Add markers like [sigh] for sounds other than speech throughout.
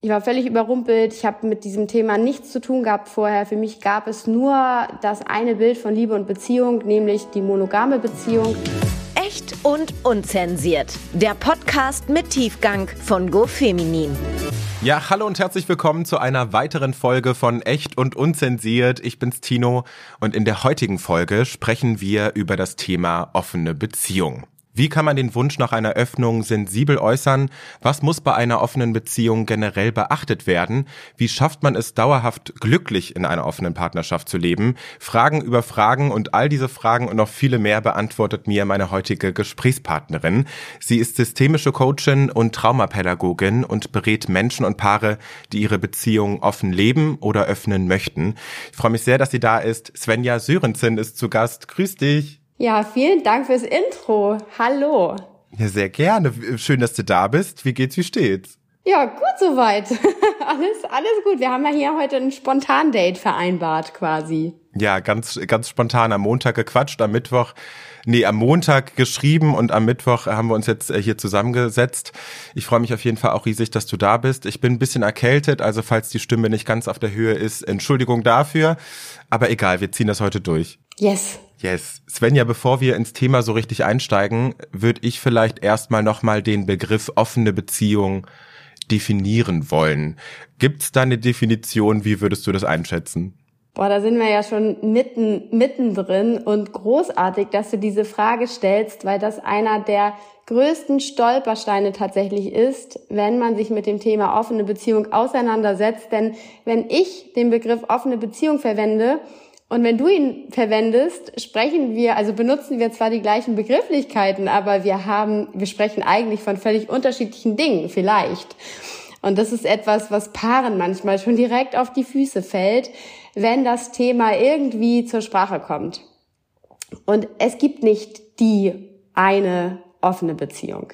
Ich war völlig überrumpelt. Ich habe mit diesem Thema nichts zu tun gehabt vorher. Für mich gab es nur das eine Bild von Liebe und Beziehung, nämlich die monogame Beziehung. Echt und unzensiert. Der Podcast mit Tiefgang von GoFeminin. Ja, hallo und herzlich willkommen zu einer weiteren Folge von Echt und Unzensiert. Ich bin's Tino und in der heutigen Folge sprechen wir über das Thema offene Beziehung. Wie kann man den Wunsch nach einer Öffnung sensibel äußern? Was muss bei einer offenen Beziehung generell beachtet werden? Wie schafft man es dauerhaft glücklich in einer offenen Partnerschaft zu leben? Fragen über Fragen und all diese Fragen und noch viele mehr beantwortet mir meine heutige Gesprächspartnerin. Sie ist systemische Coachin und Traumapädagogin und berät Menschen und Paare, die ihre Beziehung offen leben oder öffnen möchten. Ich freue mich sehr, dass sie da ist. Svenja Sörensen ist zu Gast. Grüß dich. Ja, vielen Dank fürs Intro. Hallo. Ja, sehr gerne. Schön, dass du da bist. Wie geht's, wie steht's? Ja, gut soweit. [laughs] alles, alles gut. Wir haben ja hier heute ein Spontan-Date vereinbart quasi. Ja, ganz, ganz spontan am Montag gequatscht, am Mittwoch, nee, am Montag geschrieben und am Mittwoch haben wir uns jetzt äh, hier zusammengesetzt. Ich freue mich auf jeden Fall auch riesig, dass du da bist. Ich bin ein bisschen erkältet, also falls die Stimme nicht ganz auf der Höhe ist, Entschuldigung dafür. Aber egal, wir ziehen das heute durch. Yes. Yes. Svenja, bevor wir ins Thema so richtig einsteigen, würde ich vielleicht erstmal nochmal den Begriff offene Beziehung definieren wollen. Gibt's da eine Definition? Wie würdest du das einschätzen? Boah, da sind wir ja schon mitten, mittendrin und großartig, dass du diese Frage stellst, weil das einer der größten Stolpersteine tatsächlich ist, wenn man sich mit dem Thema offene Beziehung auseinandersetzt. Denn wenn ich den Begriff offene Beziehung verwende, und wenn du ihn verwendest, sprechen wir, also benutzen wir zwar die gleichen Begrifflichkeiten, aber wir haben, wir sprechen eigentlich von völlig unterschiedlichen Dingen, vielleicht. Und das ist etwas, was Paaren manchmal schon direkt auf die Füße fällt, wenn das Thema irgendwie zur Sprache kommt. Und es gibt nicht die eine offene Beziehung.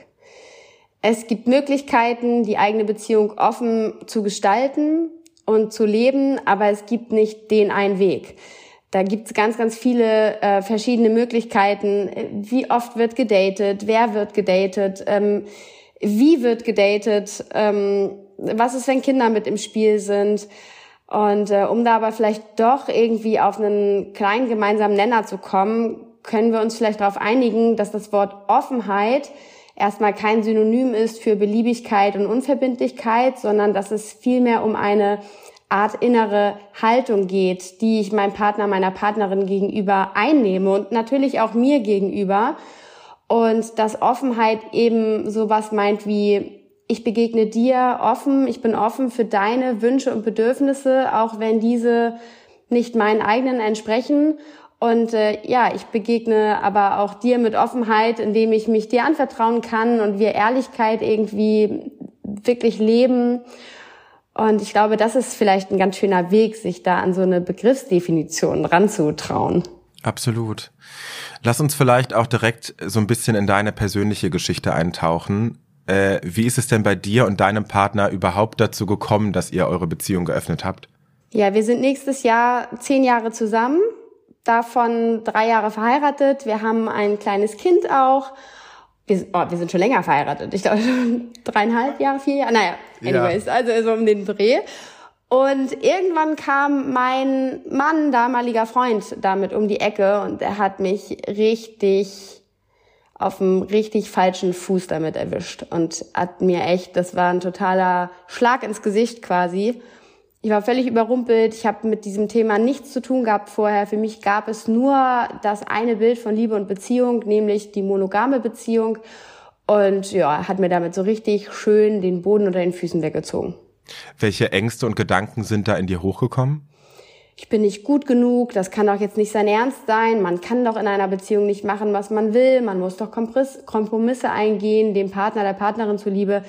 Es gibt Möglichkeiten, die eigene Beziehung offen zu gestalten und zu leben, aber es gibt nicht den einen Weg. Da gibt's ganz, ganz viele äh, verschiedene Möglichkeiten. Wie oft wird gedatet? Wer wird gedatet? Ähm, wie wird gedatet? Ähm, was ist, wenn Kinder mit im Spiel sind? Und äh, um da aber vielleicht doch irgendwie auf einen kleinen gemeinsamen Nenner zu kommen, können wir uns vielleicht darauf einigen, dass das Wort Offenheit erstmal kein Synonym ist für Beliebigkeit und Unverbindlichkeit, sondern dass es vielmehr um eine Art innere Haltung geht, die ich meinem Partner, meiner Partnerin gegenüber einnehme und natürlich auch mir gegenüber. Und dass Offenheit eben sowas meint wie, ich begegne dir offen, ich bin offen für deine Wünsche und Bedürfnisse, auch wenn diese nicht meinen eigenen entsprechen. Und äh, ja, ich begegne aber auch dir mit Offenheit, indem ich mich dir anvertrauen kann und wir Ehrlichkeit irgendwie wirklich leben und ich glaube, das ist vielleicht ein ganz schöner Weg, sich da an so eine Begriffsdefinition ranzutrauen. Absolut. Lass uns vielleicht auch direkt so ein bisschen in deine persönliche Geschichte eintauchen. Äh, wie ist es denn bei dir und deinem Partner überhaupt dazu gekommen, dass ihr eure Beziehung geöffnet habt? Ja, wir sind nächstes Jahr zehn Jahre zusammen, davon drei Jahre verheiratet. Wir haben ein kleines Kind auch wir, oh, wir sind schon länger verheiratet. Ich glaube schon dreieinhalb Jahre, vier Jahre. Naja, anyways, ja. also so um den Dreh. Und irgendwann kam mein Mann, damaliger Freund, damit um die Ecke und er hat mich richtig auf einem richtig falschen Fuß damit erwischt und hat mir echt, das war ein totaler Schlag ins Gesicht quasi. Ich war völlig überrumpelt. Ich habe mit diesem Thema nichts zu tun gehabt vorher. Für mich gab es nur das eine Bild von Liebe und Beziehung, nämlich die monogame Beziehung. Und ja, hat mir damit so richtig schön den Boden unter den Füßen weggezogen. Welche Ängste und Gedanken sind da in dir hochgekommen? Ich bin nicht gut genug, das kann doch jetzt nicht sein Ernst sein, man kann doch in einer Beziehung nicht machen, was man will, man muss doch Kompromisse eingehen, dem Partner, der Partnerin zuliebe.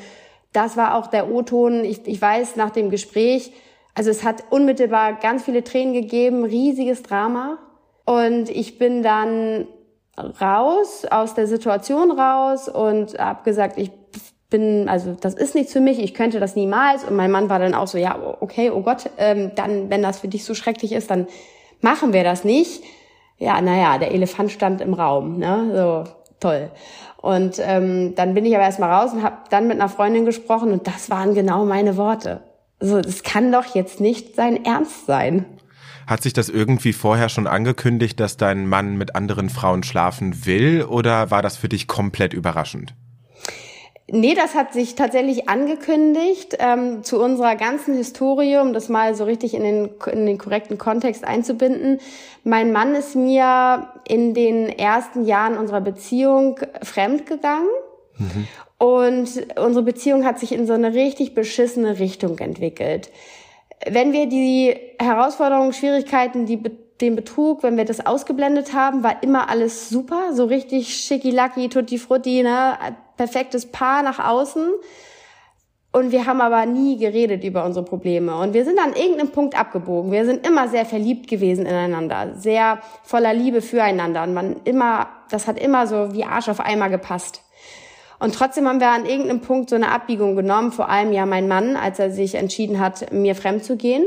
Das war auch der O-Ton. Ich, ich weiß nach dem Gespräch, also es hat unmittelbar ganz viele Tränen gegeben, riesiges Drama. Und ich bin dann raus, aus der Situation raus und habe gesagt, ich bin, also das ist nichts für mich, ich könnte das niemals. Und mein Mann war dann auch so, ja, okay, oh Gott, ähm, dann, wenn das für dich so schrecklich ist, dann machen wir das nicht. Ja, naja, der Elefant stand im Raum. Ne? So, toll. Und ähm, dann bin ich aber erstmal raus und habe dann mit einer Freundin gesprochen und das waren genau meine Worte. So, das kann doch jetzt nicht sein Ernst sein. Hat sich das irgendwie vorher schon angekündigt, dass dein Mann mit anderen Frauen schlafen will oder war das für dich komplett überraschend? Nee, das hat sich tatsächlich angekündigt ähm, zu unserer ganzen Historie, um das mal so richtig in den, in den korrekten Kontext einzubinden. Mein Mann ist mir in den ersten Jahren unserer Beziehung fremd gegangen. Mhm. Und unsere Beziehung hat sich in so eine richtig beschissene Richtung entwickelt. Wenn wir die Herausforderungen, Schwierigkeiten, die den Betrug, wenn wir das ausgeblendet haben, war immer alles super, so richtig schickilacki, tutti frutti, ne? perfektes Paar nach außen. Und wir haben aber nie geredet über unsere Probleme. Und wir sind an irgendeinem Punkt abgebogen. Wir sind immer sehr verliebt gewesen ineinander, sehr voller Liebe füreinander. Und man immer, das hat immer so wie Arsch auf Eimer gepasst. Und trotzdem haben wir an irgendeinem Punkt so eine Abbiegung genommen, vor allem ja mein Mann, als er sich entschieden hat, mir fremd zu gehen.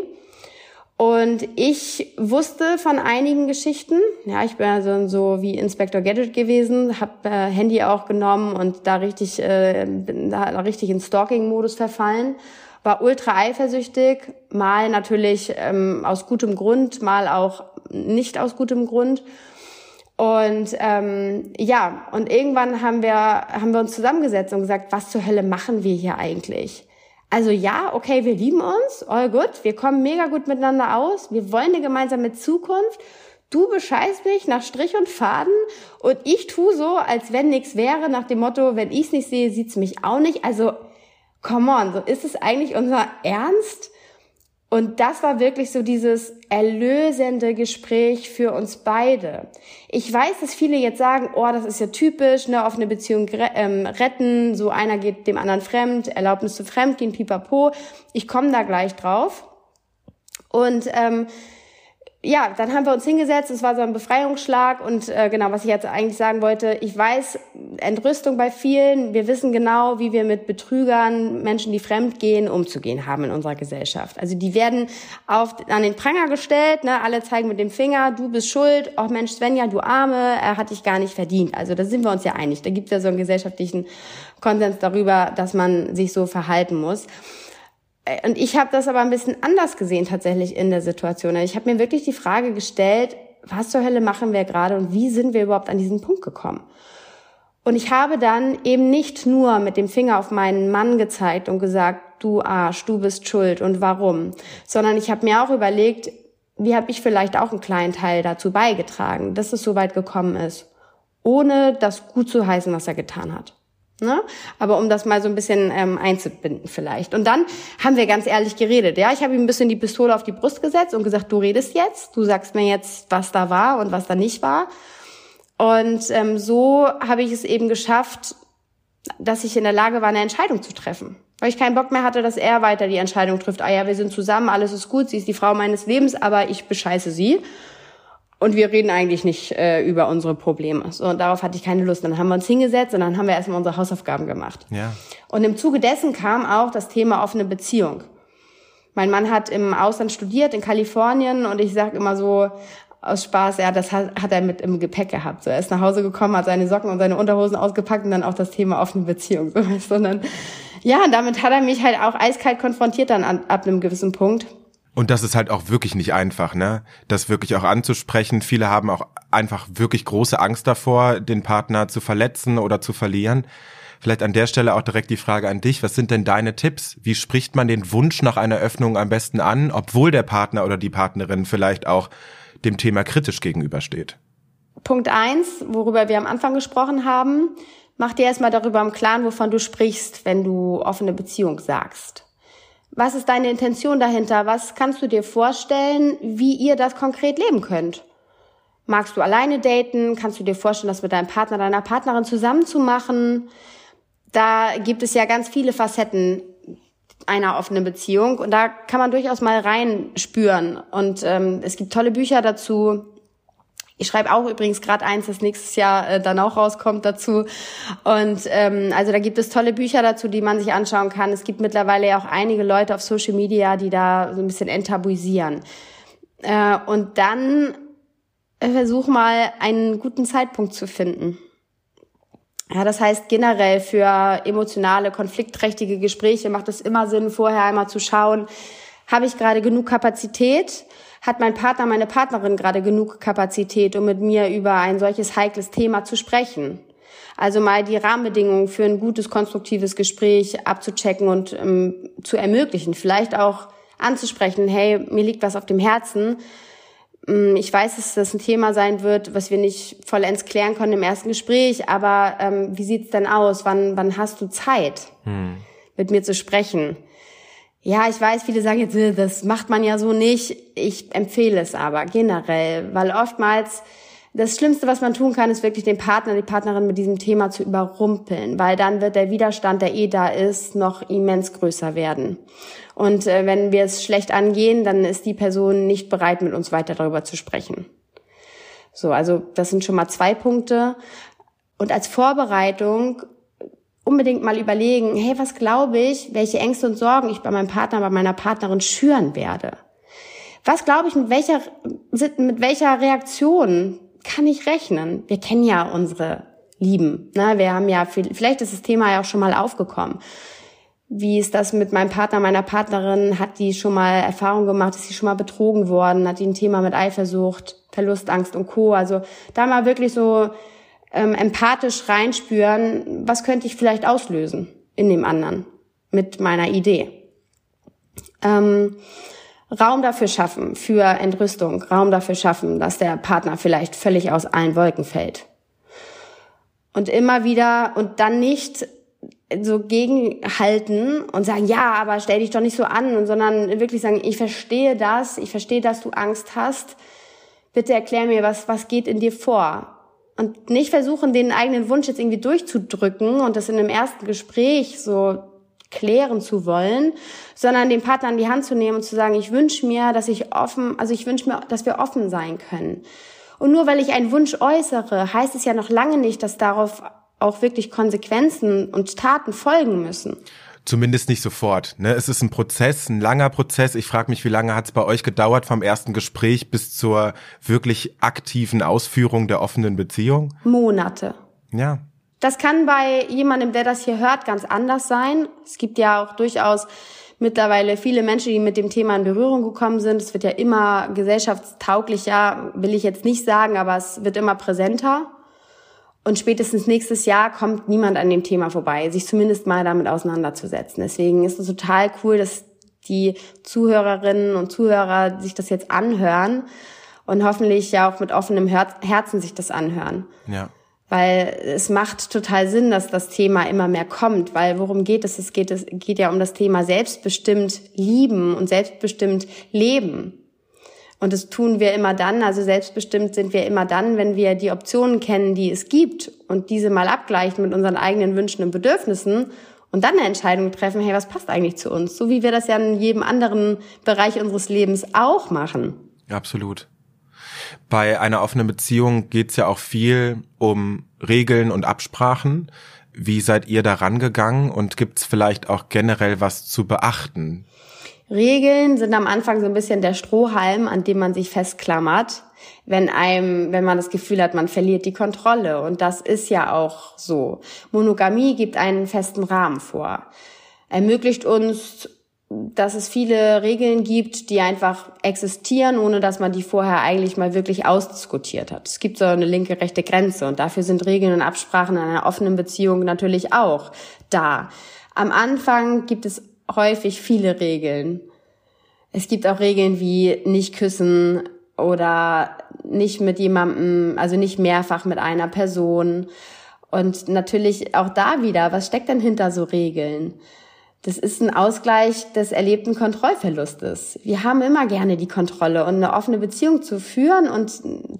Und ich wusste von einigen Geschichten. Ja, ich bin also so wie Inspector Gadget gewesen, habe äh, Handy auch genommen und da richtig, äh, bin da richtig in Stalking-Modus verfallen. War ultra eifersüchtig, mal natürlich ähm, aus gutem Grund, mal auch nicht aus gutem Grund. Und ähm, ja, und irgendwann haben wir haben wir uns zusammengesetzt und gesagt, was zur Hölle machen wir hier eigentlich? Also ja, okay, wir lieben uns, all gut, wir kommen mega gut miteinander aus, wir wollen eine gemeinsame Zukunft. Du bescheißt mich nach Strich und Faden und ich tu so, als wenn nichts wäre, nach dem Motto, wenn ich's nicht sehe, sieht's mich auch nicht. Also, come on, so ist es eigentlich unser Ernst? Und das war wirklich so dieses erlösende Gespräch für uns beide. Ich weiß, dass viele jetzt sagen, oh, das ist ja typisch, ne, offene Beziehung ähm, retten, so einer geht dem anderen fremd, Erlaubnis zu fremdgehen, pipapo. Ich komme da gleich drauf. Und ähm, ja, dann haben wir uns hingesetzt, es war so ein Befreiungsschlag und äh, genau, was ich jetzt eigentlich sagen wollte, ich weiß, Entrüstung bei vielen, wir wissen genau, wie wir mit Betrügern, Menschen, die fremd gehen, umzugehen haben in unserer Gesellschaft. Also die werden auf, an den Pranger gestellt, ne, alle zeigen mit dem Finger, du bist schuld, oh Mensch, Svenja, du Arme, er hat dich gar nicht verdient. Also da sind wir uns ja einig, da gibt es ja so einen gesellschaftlichen Konsens darüber, dass man sich so verhalten muss. Äh, und ich habe das aber ein bisschen anders gesehen tatsächlich in der Situation. Also ich habe mir wirklich die Frage gestellt, was zur Hölle machen wir gerade und wie sind wir überhaupt an diesen Punkt gekommen? Und ich habe dann eben nicht nur mit dem Finger auf meinen Mann gezeigt und gesagt, du Arsch, du bist schuld und warum, sondern ich habe mir auch überlegt, wie habe ich vielleicht auch einen kleinen Teil dazu beigetragen, dass es so weit gekommen ist, ohne das gut zu heißen, was er getan hat. Ne? Aber um das mal so ein bisschen ähm, einzubinden vielleicht. Und dann haben wir ganz ehrlich geredet. Ja, ich habe ihm ein bisschen die Pistole auf die Brust gesetzt und gesagt, du redest jetzt, du sagst mir jetzt, was da war und was da nicht war. Und ähm, so habe ich es eben geschafft, dass ich in der Lage war, eine Entscheidung zu treffen. Weil ich keinen Bock mehr hatte, dass er weiter die Entscheidung trifft. Ah ja, wir sind zusammen, alles ist gut, sie ist die Frau meines Lebens, aber ich bescheiße sie. Und wir reden eigentlich nicht äh, über unsere Probleme. So, und darauf hatte ich keine Lust. Dann haben wir uns hingesetzt und dann haben wir erstmal unsere Hausaufgaben gemacht. Ja. Und im Zuge dessen kam auch das Thema offene Beziehung. Mein Mann hat im Ausland studiert, in Kalifornien, und ich sage immer so aus Spaß, ja, das hat, hat er mit im Gepäck gehabt. So, er ist nach Hause gekommen, hat seine Socken und seine Unterhosen ausgepackt und dann auch das Thema offene Beziehung. [laughs] So, sondern ja, damit hat er mich halt auch eiskalt konfrontiert dann an, ab einem gewissen Punkt. Und das ist halt auch wirklich nicht einfach, ne? Das wirklich auch anzusprechen. Viele haben auch einfach wirklich große Angst davor, den Partner zu verletzen oder zu verlieren. Vielleicht an der Stelle auch direkt die Frage an dich. Was sind denn deine Tipps? Wie spricht man den Wunsch nach einer Öffnung am besten an, obwohl der Partner oder die Partnerin vielleicht auch dem Thema kritisch gegenübersteht? Punkt eins, worüber wir am Anfang gesprochen haben. Mach dir erstmal darüber im Klaren, wovon du sprichst, wenn du offene Beziehung sagst. Was ist deine Intention dahinter? Was kannst du dir vorstellen, wie ihr das konkret leben könnt? Magst du alleine daten? Kannst du dir vorstellen, das mit deinem Partner, deiner Partnerin zusammen zu machen? Da gibt es ja ganz viele Facetten einer offenen Beziehung und da kann man durchaus mal reinspüren. Und ähm, es gibt tolle Bücher dazu. Ich schreibe auch übrigens gerade eins, das nächstes Jahr äh, dann auch rauskommt dazu. Und ähm, also da gibt es tolle Bücher dazu, die man sich anschauen kann. Es gibt mittlerweile ja auch einige Leute auf Social Media, die da so ein bisschen enttabuisieren. Äh, und dann äh, versuch mal einen guten Zeitpunkt zu finden. Ja, das heißt generell für emotionale, konfliktträchtige Gespräche macht es immer Sinn, vorher einmal zu schauen, habe ich gerade genug Kapazität? Hat mein Partner, meine Partnerin gerade genug Kapazität, um mit mir über ein solches heikles Thema zu sprechen? Also mal die Rahmenbedingungen für ein gutes, konstruktives Gespräch abzuchecken und ähm, zu ermöglichen. Vielleicht auch anzusprechen, hey, mir liegt was auf dem Herzen. Mm, ich weiß, dass das ein Thema sein wird, was wir nicht vollends klären können im ersten Gespräch, aber ähm, wie sieht's denn aus? Wann, wann hast du Zeit, hm. mit mir zu sprechen? Ja, ich weiß, viele sagen jetzt, äh, das macht man ja so nicht. Ich empfehle es aber generell, weil oftmals das Schlimmste, was man tun kann, ist wirklich den Partner, die Partnerin mit diesem Thema zu überrumpeln, weil dann wird der Widerstand, der eh da ist, noch immens größer werden. Und äh, wenn wir es schlecht angehen, dann ist die Person nicht bereit, mit uns weiter darüber zu sprechen. So, also das sind schon mal zwei Punkte. Und als Vorbereitung unbedingt mal überlegen, hey, was glaube ich, welche Ängste und Sorgen ich bei meinem Partner, bei meiner Partnerin schüren werde? Was glaube ich, mit welcher, mit welcher Reaktion kann ich rechnen? Wir kennen ja unsere Lieben. Ne? Wir haben ja, viel, vielleicht ist das Thema ja auch schon mal aufgekommen. Wie ist das mit meinem Partner, meiner Partnerin? Hat die schon mal Erfahrung gemacht? Ist sie schon mal betrogen worden? Hat die ein Thema mit Eifersucht, Verlustangst und Co.? Also da mal wirklich so ähm, empathisch reinspüren, was könnte ich vielleicht auslösen in dem anderen mit meiner Idee. Ähm, Raum dafür schaffen, für Entrüstung, Raum dafür schaffen, dass der Partner vielleicht völlig aus allen Wolken fällt. Und immer wieder und dann nicht so gegenhalten und sagen, ja, aber stell dich doch nicht so an, sondern wirklich sagen, ich verstehe das, ich verstehe, dass du Angst hast. Bitte erklär mir, was, was geht in dir vor? Und nicht versuchen, den eigenen Wunsch jetzt irgendwie durchzudrücken und das in einem ersten Gespräch so klären zu wollen, sondern den Partner an die Hand zu nehmen und zu sagen, ich wünsche mir, dass ich offen, also ich wünsche mir, dass wir offen sein können. Und nur weil ich einen Wunsch äußere, heißt es ja noch lange nicht, dass darauf auch wirklich Konsequenzen und Taten folgen müssen. Zumindest nicht sofort. Ne? Es ist ein Prozess, ein langer Prozess. Ich frage mich, wie lange hat es bei euch gedauert vom ersten Gespräch bis zur wirklich aktiven Ausführung der offenen Beziehung? Monate. Ja. Das kann bei jemandem, der das hier hört, ganz anders sein. Es gibt ja auch durchaus mittlerweile viele Menschen, die mit dem Thema in Berührung gekommen sind. Es wird ja immer gesellschaftstauglicher, will ich jetzt nicht sagen, aber es wird immer präsenter. Und spätestens nächstes Jahr kommt niemand an dem Thema vorbei, sich zumindest mal damit auseinanderzusetzen. Deswegen ist es total cool, dass die Zuhörerinnen und Zuhörer sich das jetzt anhören und hoffentlich ja auch mit offenem Herzen sich das anhören. Ja. Weil es macht total Sinn, dass das Thema immer mehr kommt, weil worum geht es? Es geht, es geht ja um das Thema selbstbestimmt lieben und selbstbestimmt leben. Und das tun wir immer dann, also selbstbestimmt sind wir immer dann, wenn wir die Optionen kennen, die es gibt und diese mal abgleichen mit unseren eigenen Wünschen und Bedürfnissen und dann eine Entscheidung treffen, hey, was passt eigentlich zu uns? So wie wir das ja in jedem anderen Bereich unseres Lebens auch machen. absolut. Bei einer offenen Beziehung geht's ja auch viel um Regeln und Absprachen. Wie seid ihr da rangegangen und gibt's vielleicht auch generell was zu beachten? Regeln sind am Anfang so ein bisschen der Strohhalm, an dem man sich festklammert, wenn einem, wenn man das Gefühl hat, man verliert die Kontrolle. Und das ist ja auch so. Monogamie gibt einen festen Rahmen vor. Ermöglicht uns, dass es viele Regeln gibt, die einfach existieren, ohne dass man die vorher eigentlich mal wirklich ausdiskutiert hat. Es gibt so eine linke, rechte Grenze und dafür sind Regeln und Absprachen in einer offenen Beziehung natürlich auch da. Am Anfang gibt es häufig viele Regeln. Es gibt auch Regeln wie nicht küssen oder nicht mit jemandem, also nicht mehrfach mit einer Person. Und natürlich auch da wieder, was steckt denn hinter so Regeln? Das ist ein Ausgleich des erlebten Kontrollverlustes. Wir haben immer gerne die Kontrolle und eine offene Beziehung zu führen und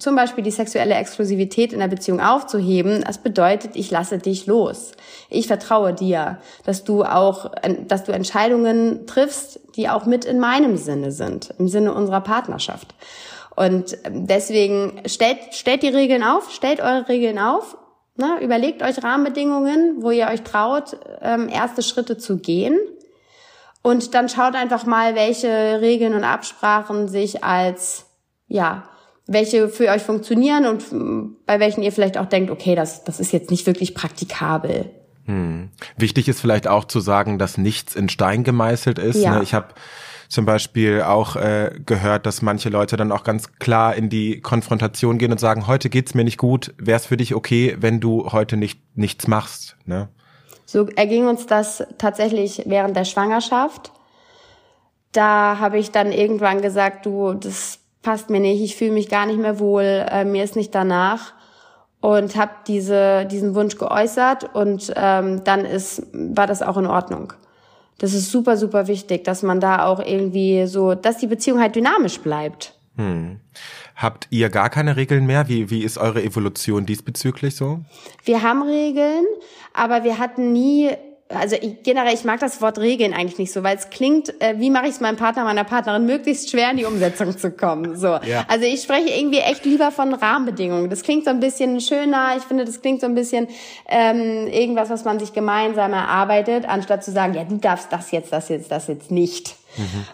zum Beispiel die sexuelle Exklusivität in der Beziehung aufzuheben. Das bedeutet, ich lasse dich los. Ich vertraue dir, dass du auch, dass du Entscheidungen triffst, die auch mit in meinem Sinne sind, im Sinne unserer Partnerschaft. Und deswegen stellt, stellt die Regeln auf, stellt eure Regeln auf Ne, überlegt euch Rahmenbedingungen, wo ihr euch traut, ähm, erste Schritte zu gehen. Und dann schaut einfach mal, welche Regeln und Absprachen sich als, ja, welche für euch funktionieren und bei welchen ihr vielleicht auch denkt, okay, das, das ist jetzt nicht wirklich praktikabel. Hm. Wichtig ist vielleicht auch zu sagen, dass nichts in Stein gemeißelt ist. Ja. Ne? Ich habe zum Beispiel auch äh, gehört, dass manche Leute dann auch ganz klar in die Konfrontation gehen und sagen, heute geht's mir nicht gut, wäre es für dich okay, wenn du heute nicht nichts machst. Ne? So erging uns das tatsächlich während der Schwangerschaft. Da habe ich dann irgendwann gesagt, du, das passt mir nicht, ich fühle mich gar nicht mehr wohl, äh, mir ist nicht danach und habe diese diesen Wunsch geäußert und ähm, dann ist war das auch in Ordnung. Das ist super super wichtig, dass man da auch irgendwie so, dass die Beziehung halt dynamisch bleibt. Hm. Habt ihr gar keine Regeln mehr? Wie wie ist eure Evolution diesbezüglich so? Wir haben Regeln, aber wir hatten nie also ich, generell, ich mag das Wort Regeln eigentlich nicht so, weil es klingt, äh, wie mache ich es meinem Partner, meiner Partnerin möglichst schwer in die Umsetzung zu kommen. So. Ja. Also ich spreche irgendwie echt lieber von Rahmenbedingungen. Das klingt so ein bisschen schöner. Ich finde, das klingt so ein bisschen ähm, irgendwas, was man sich gemeinsam erarbeitet, anstatt zu sagen, ja, du darfst das jetzt, das jetzt, das jetzt nicht.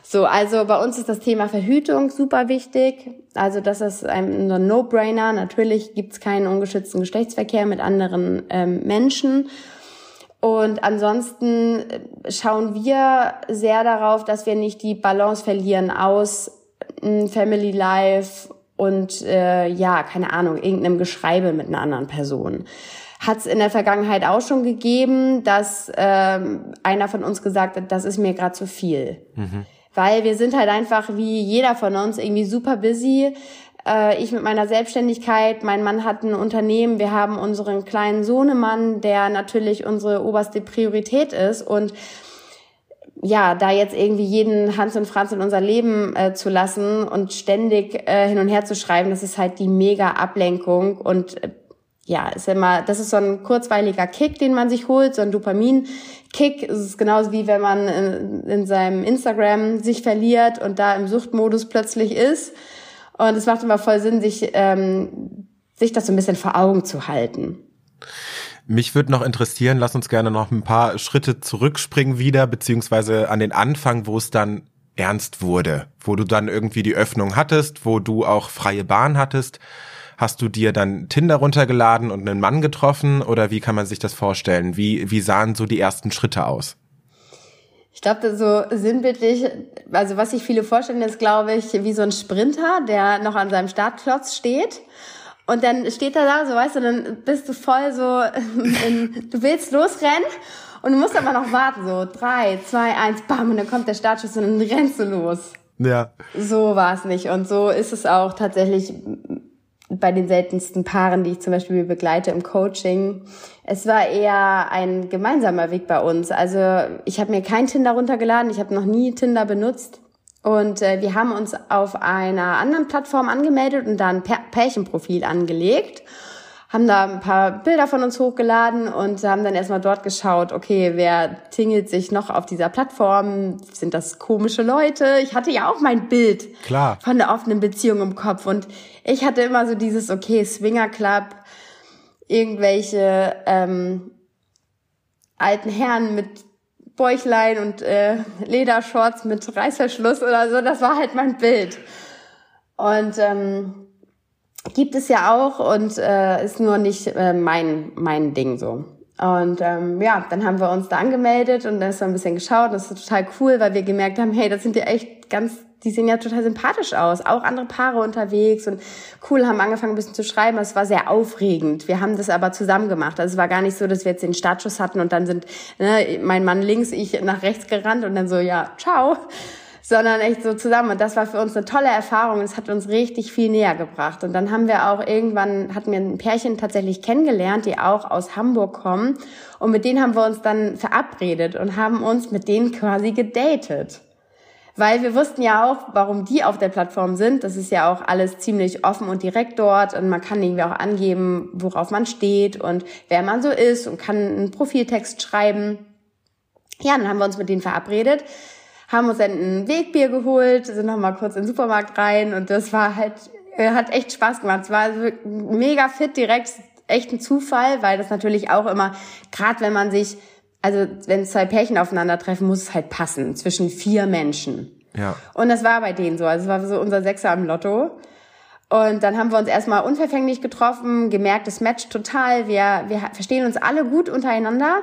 So, also bei uns ist das Thema Verhütung super wichtig. Also das ist ein No-Brainer. Natürlich gibt's keinen ungeschützten Geschlechtsverkehr mit anderen ähm, Menschen. Und ansonsten äh, schauen wir sehr darauf, dass wir nicht die Balance verlieren aus äh, Family Life und äh, ja, keine Ahnung, irgendeinem Geschreibe mit einer anderen Person. Hat es in der Vergangenheit auch schon gegeben, dass ähm, einer von uns gesagt hat, das ist mir gerade zu viel. Weil wir sind halt einfach wie jeder von uns irgendwie super busy. Äh, ich mit meiner Selbstständigkeit, mein Mann hat ein Unternehmen, wir haben unseren kleinen Sohnemann, der natürlich unsere oberste Priorität ist und ja, da jetzt irgendwie jeden Hans und Franz in unser Leben äh, zu lassen und ständig äh, hin und her zu schreiben, das ist halt die mega Ablenkung und äh, ja, ist immer, das ist so ein kurzweiliger Kick, den man sich holt, so ein Dopamin-Kick. Es ist genauso wie wenn man in, in seinem Instagram sich verliert und da im Suchtmodus plötzlich ist. Und es macht immer voll Sinn, sich, ähm, sich das so ein bisschen vor Augen zu halten. Mich würde noch interessieren, lass uns gerne noch ein paar Schritte zurückspringen wieder, beziehungsweise an den Anfang, wo es dann ernst wurde, wo du dann irgendwie die Öffnung hattest, wo du auch freie Bahn hattest. Hast du dir dann Tinder runtergeladen und einen Mann getroffen oder wie kann man sich das vorstellen? Wie, wie sahen so die ersten Schritte aus? Ich glaube, so sinnbildlich, also was sich viele vorstellen, ist, glaube ich, wie so ein Sprinter, der noch an seinem Startklotz steht. Und dann steht er da, so weißt du, dann bist du voll so, [laughs] in, du willst losrennen und du musst aber noch warten, so drei, zwei, eins, bam, und dann kommt der Startschuss und dann rennst du los. Ja. So war es nicht. Und so ist es auch tatsächlich bei den seltensten Paaren, die ich zum Beispiel begleite im Coaching. Es war eher ein gemeinsamer Weg bei uns. Also ich habe mir kein Tinder runtergeladen, ich habe noch nie Tinder benutzt. Und äh, wir haben uns auf einer anderen Plattform angemeldet und da ein Pär Pärchenprofil angelegt, haben da ein paar Bilder von uns hochgeladen und haben dann erstmal dort geschaut, okay, wer tingelt sich noch auf dieser Plattform? Sind das komische Leute? Ich hatte ja auch mein Bild Klar. von der offenen Beziehung im Kopf und ich hatte immer so dieses, okay, Swinger Club, irgendwelche ähm, alten Herren mit Bäuchlein und äh, Ledershorts mit Reißverschluss oder so, das war halt mein Bild. Und ähm, gibt es ja auch und äh, ist nur nicht äh, mein mein Ding so. Und ähm, ja, dann haben wir uns da angemeldet und dann ist so ein bisschen geschaut. Das ist total cool, weil wir gemerkt haben, hey, das sind ja echt ganz, die sehen ja total sympathisch aus. Auch andere Paare unterwegs und cool, haben angefangen ein bisschen zu schreiben. Es war sehr aufregend. Wir haben das aber zusammen gemacht. Also es war gar nicht so, dass wir jetzt den Startschuss hatten und dann sind ne, mein Mann links, ich nach rechts gerannt und dann so, ja, ciao sondern echt so zusammen. Und das war für uns eine tolle Erfahrung. Es hat uns richtig viel näher gebracht. Und dann haben wir auch irgendwann, hatten wir ein Pärchen tatsächlich kennengelernt, die auch aus Hamburg kommen. Und mit denen haben wir uns dann verabredet und haben uns mit denen quasi gedatet. Weil wir wussten ja auch, warum die auf der Plattform sind. Das ist ja auch alles ziemlich offen und direkt dort. Und man kann irgendwie auch angeben, worauf man steht und wer man so ist und kann einen Profiltext schreiben. Ja, dann haben wir uns mit denen verabredet haben uns dann ein Wegbier geholt, sind noch mal kurz in den Supermarkt rein und das war halt, hat echt Spaß gemacht. Es war mega fit direkt, echt ein Zufall, weil das natürlich auch immer, gerade wenn man sich, also wenn zwei Pärchen aufeinandertreffen, muss es halt passen zwischen vier Menschen. Ja. Und das war bei denen so. Also es war so unser Sechser am Lotto. Und dann haben wir uns erstmal unverfänglich getroffen, gemerkt, es matcht total. Wir, wir verstehen uns alle gut untereinander.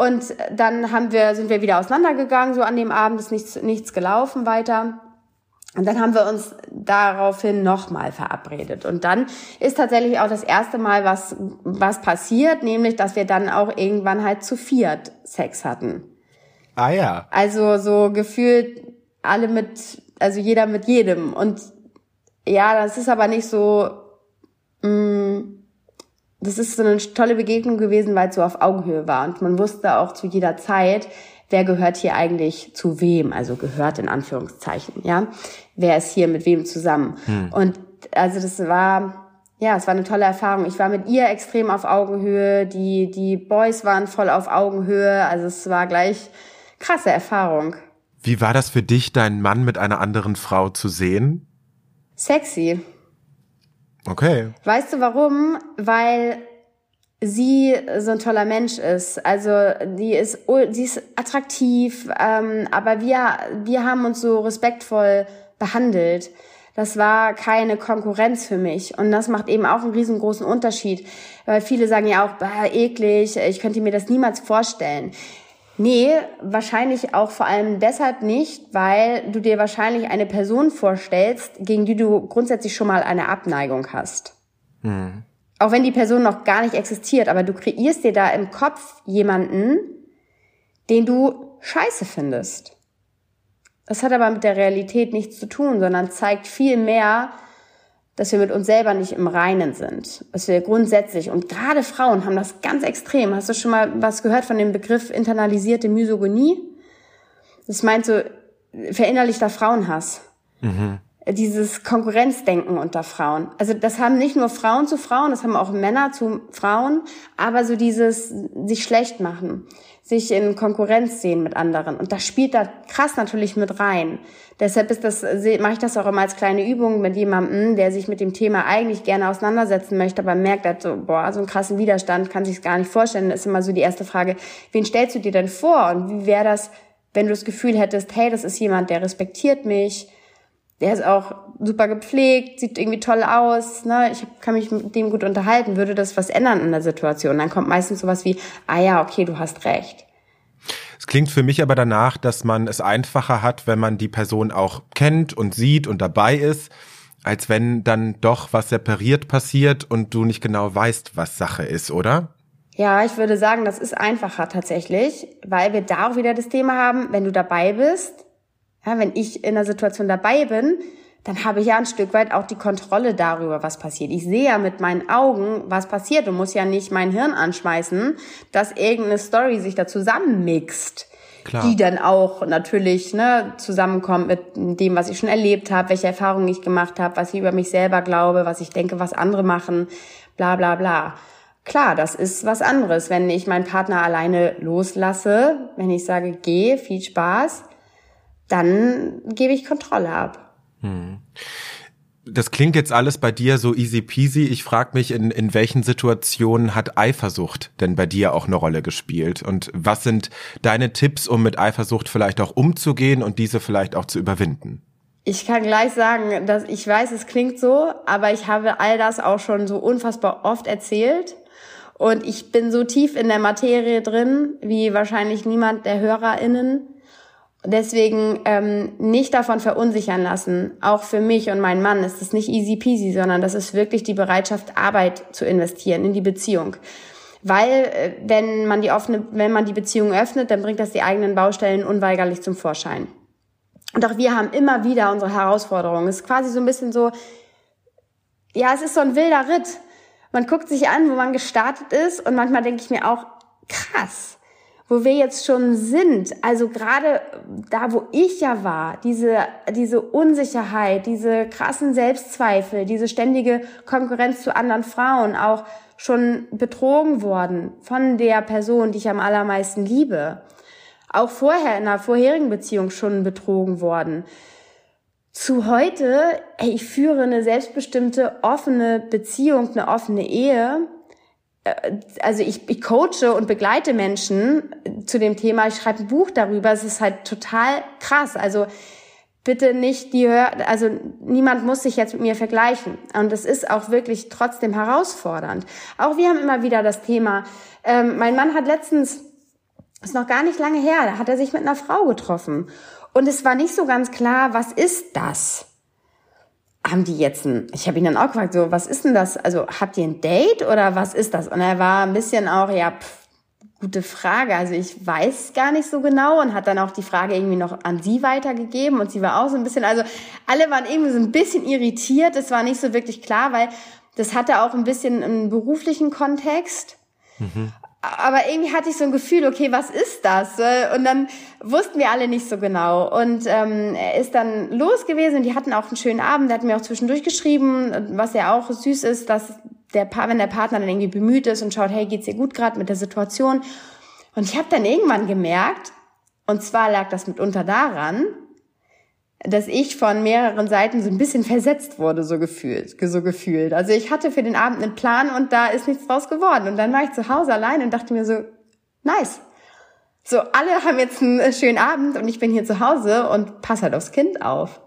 Und dann haben wir, sind wir wieder auseinandergegangen, so an dem Abend ist nichts, nichts gelaufen weiter. Und dann haben wir uns daraufhin nochmal verabredet. Und dann ist tatsächlich auch das erste Mal was, was passiert, nämlich, dass wir dann auch irgendwann halt zu viert Sex hatten. Ah ja. Also so gefühlt alle mit, also jeder mit jedem. Und ja, das ist aber nicht so, mh, mm, das ist so eine tolle Begegnung gewesen, weil es so auf Augenhöhe war. Und man wusste auch zu jeder Zeit, wer gehört hier eigentlich zu wem, also gehört in Anführungszeichen, ja. Wer ist hier mit wem zusammen? Hm. Und also das war, ja, es war eine tolle Erfahrung. Ich war mit ihr extrem auf Augenhöhe, die, die Boys waren voll auf Augenhöhe, also es war gleich krasse Erfahrung. Wie war das für dich, deinen Mann mit einer anderen Frau zu sehen? Sexy. Okay. Weißt du warum? Weil sie so ein toller Mensch ist. Also die ist, die ist attraktiv, ähm, aber wir, wir haben uns so respektvoll behandelt. Das war keine Konkurrenz für mich. Und das macht eben auch einen riesengroßen Unterschied. Weil viele sagen ja auch, bah, eklig, ich könnte mir das niemals vorstellen. Nee, wahrscheinlich auch vor allem deshalb nicht, weil du dir wahrscheinlich eine Person vorstellst, gegen die du grundsätzlich schon mal eine Abneigung hast. Mhm auch wenn die Person noch gar nicht existiert, aber du kreierst dir da im Kopf jemanden, den du scheiße findest. Das hat aber mit der Realität nichts zu tun, sondern zeigt viel mehr, dass wir mit uns selber nicht im Reinen sind. Dass wir grundsätzlich, und gerade Frauen haben das ganz extrem. Hast du schon mal was gehört von dem Begriff internalisierte Misogonie? Das meint so verinnerlichter Frauenhass. Mhm dieses Konkurrenzdenken unter Frauen. Also das haben nicht nur Frauen zu Frauen, das haben auch Männer zu Frauen, aber so dieses sich schlecht machen, sich in Konkurrenz sehen mit anderen. Und das spielt da krass natürlich mit rein. Deshalb ist das, mache ich das auch immer als kleine Übung mit jemandem, der sich mit dem Thema eigentlich gerne auseinandersetzen möchte, aber merkt halt so, boah, so einen krassen Widerstand, kann sich gar nicht vorstellen. Das ist immer so die erste Frage, wen stellst du dir denn vor? Und wie wäre das, wenn du das Gefühl hättest, hey, das ist jemand, der respektiert mich, der ist auch super gepflegt, sieht irgendwie toll aus, ne? Ich kann mich mit dem gut unterhalten, würde das was ändern in der Situation? Dann kommt meistens sowas wie, ah ja, okay, du hast recht. Es klingt für mich aber danach, dass man es einfacher hat, wenn man die Person auch kennt und sieht und dabei ist, als wenn dann doch was separiert passiert und du nicht genau weißt, was Sache ist, oder? Ja, ich würde sagen, das ist einfacher tatsächlich, weil wir da auch wieder das Thema haben, wenn du dabei bist, ja, wenn ich in der Situation dabei bin, dann habe ich ja ein Stück weit auch die Kontrolle darüber, was passiert. Ich sehe ja mit meinen Augen, was passiert und muss ja nicht mein Hirn anschmeißen, dass irgendeine Story sich da zusammenmixt. Klar. die dann auch natürlich ne, zusammenkommt mit dem, was ich schon erlebt habe, welche Erfahrungen ich gemacht habe, was ich über mich selber glaube, was ich denke, was andere machen, bla bla bla. Klar, das ist was anderes, wenn ich meinen Partner alleine loslasse, wenn ich sage, geh, viel Spaß, dann gebe ich Kontrolle ab. Hm. Das klingt jetzt alles bei dir so easy peasy. Ich frage mich, in, in welchen Situationen hat Eifersucht denn bei dir auch eine Rolle gespielt? Und was sind deine Tipps, um mit Eifersucht vielleicht auch umzugehen und diese vielleicht auch zu überwinden? Ich kann gleich sagen, dass ich weiß, es klingt so, aber ich habe all das auch schon so unfassbar oft erzählt. Und ich bin so tief in der Materie drin, wie wahrscheinlich niemand der HörerInnen. Deswegen ähm, nicht davon verunsichern lassen. Auch für mich und meinen Mann ist es nicht easy peasy, sondern das ist wirklich die Bereitschaft, Arbeit zu investieren in die Beziehung. Weil äh, wenn man die offene, wenn man die Beziehung öffnet, dann bringt das die eigenen Baustellen unweigerlich zum Vorschein. Und auch wir haben immer wieder unsere Herausforderungen. Es ist quasi so ein bisschen so, ja, es ist so ein wilder Ritt. Man guckt sich an, wo man gestartet ist und manchmal denke ich mir auch, krass wo wir jetzt schon sind, also gerade da, wo ich ja war, diese, diese Unsicherheit, diese krassen Selbstzweifel, diese ständige Konkurrenz zu anderen Frauen, auch schon betrogen worden von der Person, die ich am allermeisten liebe. Auch vorher in einer vorherigen Beziehung schon betrogen worden. Zu heute, ich führe eine selbstbestimmte, offene Beziehung, eine offene Ehe also ich, ich coache und begleite Menschen zu dem Thema, ich schreibe ein Buch darüber, es ist halt total krass. Also bitte nicht die hört, also niemand muss sich jetzt mit mir vergleichen. Und es ist auch wirklich trotzdem herausfordernd. Auch wir haben immer wieder das Thema. Ähm, mein Mann hat letztens, ist noch gar nicht lange her, da hat er sich mit einer Frau getroffen. Und es war nicht so ganz klar, was ist das? Haben die jetzt ein, ich habe ihn dann auch gefragt, so, was ist denn das? Also habt ihr ein Date oder was ist das? Und er war ein bisschen auch, ja, pff, Gute Frage. Also ich weiß gar nicht so genau und hat dann auch die Frage irgendwie noch an sie weitergegeben und sie war auch so ein bisschen, also alle waren irgendwie so ein bisschen irritiert. Es war nicht so wirklich klar, weil das hatte auch ein bisschen einen beruflichen Kontext. Mhm. Aber irgendwie hatte ich so ein Gefühl, okay, was ist das? Und dann wussten wir alle nicht so genau. Und ähm, er ist dann los gewesen und die hatten auch einen schönen Abend. Er hat mir auch zwischendurch geschrieben, was ja auch süß ist, dass der pa wenn der Partner dann irgendwie bemüht ist und schaut, hey, geht's dir gut gerade mit der Situation? Und ich habe dann irgendwann gemerkt, und zwar lag das mitunter daran, dass ich von mehreren Seiten so ein bisschen versetzt wurde, so gefühlt, so gefühlt. Also ich hatte für den Abend einen Plan und da ist nichts draus geworden. Und dann war ich zu Hause allein und dachte mir so, nice. So, alle haben jetzt einen schönen Abend und ich bin hier zu Hause und passe halt aufs Kind auf.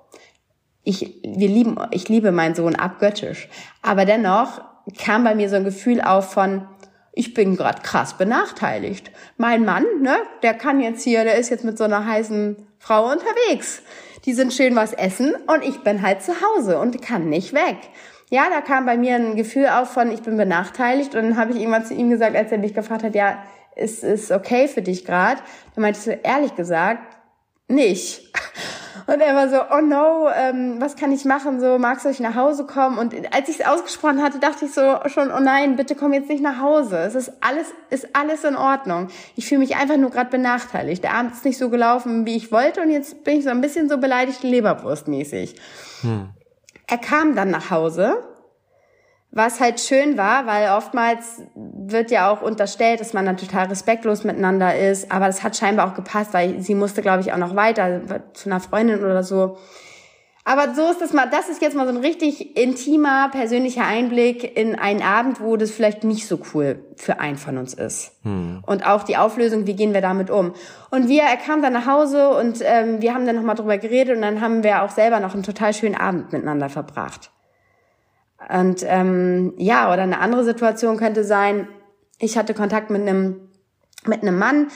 Ich, wir lieben, ich liebe meinen Sohn abgöttisch. Aber dennoch kam bei mir so ein Gefühl auf von, ich bin gerade krass benachteiligt. Mein Mann, ne, der kann jetzt hier, der ist jetzt mit so einer heißen Frau unterwegs. Die sind schön was essen und ich bin halt zu Hause und kann nicht weg. Ja, da kam bei mir ein Gefühl auf von, ich bin benachteiligt und dann habe ich irgendwann zu ihm gesagt, als er mich gefragt hat, ja, ist ist okay für dich gerade? Dann meinte ich so, ehrlich gesagt, nicht. Und er war so, oh no, ähm, was kann ich machen? So, magst du euch nach Hause kommen? Und als ich es ausgesprochen hatte, dachte ich so schon, oh nein, bitte komm jetzt nicht nach Hause. Es ist alles, ist alles in Ordnung. Ich fühle mich einfach nur gerade benachteiligt. Der Abend ist nicht so gelaufen, wie ich wollte, und jetzt bin ich so ein bisschen so beleidigt Leberwurstmäßig. Hm. Er kam dann nach Hause was halt schön war, weil oftmals wird ja auch unterstellt, dass man dann total respektlos miteinander ist, aber das hat scheinbar auch gepasst, weil sie musste, glaube ich, auch noch weiter zu einer Freundin oder so. Aber so ist das mal, das ist jetzt mal so ein richtig intimer, persönlicher Einblick in einen Abend, wo das vielleicht nicht so cool für einen von uns ist. Hm. Und auch die Auflösung, wie gehen wir damit um? Und wir, er kam dann nach Hause und ähm, wir haben dann nochmal drüber geredet und dann haben wir auch selber noch einen total schönen Abend miteinander verbracht. Und ähm, ja, oder eine andere Situation könnte sein, ich hatte Kontakt mit einem mit einem Mann,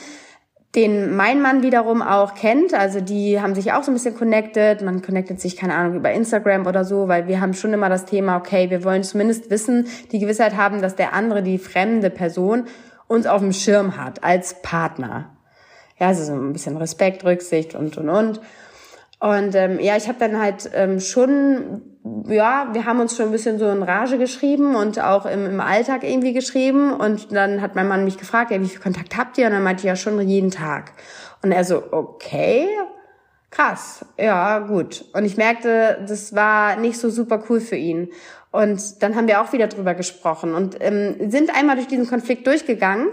den mein Mann wiederum auch kennt. Also die haben sich auch so ein bisschen connected. Man connectet sich, keine Ahnung, über Instagram oder so, weil wir haben schon immer das Thema, okay, wir wollen zumindest wissen, die Gewissheit haben, dass der andere, die fremde Person, uns auf dem Schirm hat als Partner. Ja, also so ein bisschen Respekt, Rücksicht und und und. Und ähm, ja, ich habe dann halt ähm, schon, ja, wir haben uns schon ein bisschen so in Rage geschrieben und auch im, im Alltag irgendwie geschrieben. Und dann hat mein Mann mich gefragt, ja, wie viel Kontakt habt ihr? Und dann meinte ich ja schon jeden Tag. Und er so, okay, krass, ja, gut. Und ich merkte, das war nicht so super cool für ihn. Und dann haben wir auch wieder drüber gesprochen und ähm, sind einmal durch diesen Konflikt durchgegangen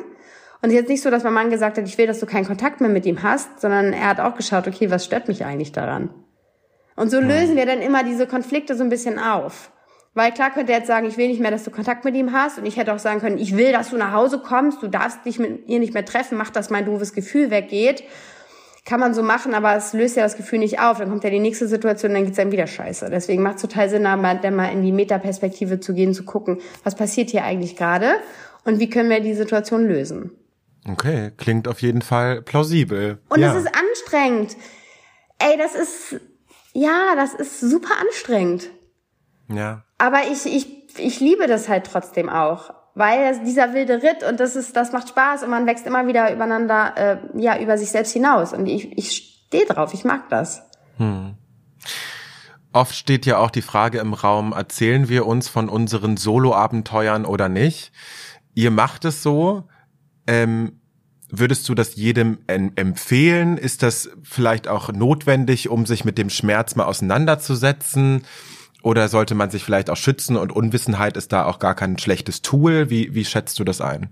und jetzt nicht so, dass mein Mann gesagt hat, ich will, dass du keinen Kontakt mehr mit ihm hast, sondern er hat auch geschaut, okay, was stört mich eigentlich daran? Und so lösen wir dann immer diese Konflikte so ein bisschen auf. Weil klar könnte er jetzt sagen, ich will nicht mehr, dass du Kontakt mit ihm hast. Und ich hätte auch sagen können, ich will, dass du nach Hause kommst, du darfst dich mit ihr nicht mehr treffen, mach, dass mein doofes Gefühl weggeht. Kann man so machen, aber es löst ja das Gefühl nicht auf. Dann kommt ja die nächste Situation, dann geht's einem wieder scheiße. Deswegen macht es total Sinn, dann mal in die Metaperspektive zu gehen, zu gucken, was passiert hier eigentlich gerade und wie können wir die Situation lösen. Okay, klingt auf jeden Fall plausibel. Und ja. es ist anstrengend. Ey, das ist, ja, das ist super anstrengend. Ja. Aber ich, ich, ich liebe das halt trotzdem auch. Weil dieser wilde Ritt und das ist, das macht Spaß und man wächst immer wieder übereinander, äh, ja, über sich selbst hinaus. Und ich, ich stehe drauf, ich mag das. Hm. Oft steht ja auch die Frage im Raum, erzählen wir uns von unseren Solo-Abenteuern oder nicht? Ihr macht es so, ähm, würdest du das jedem empfehlen? Ist das vielleicht auch notwendig, um sich mit dem Schmerz mal auseinanderzusetzen? Oder sollte man sich vielleicht auch schützen und Unwissenheit ist da auch gar kein schlechtes Tool? Wie, wie schätzt du das ein?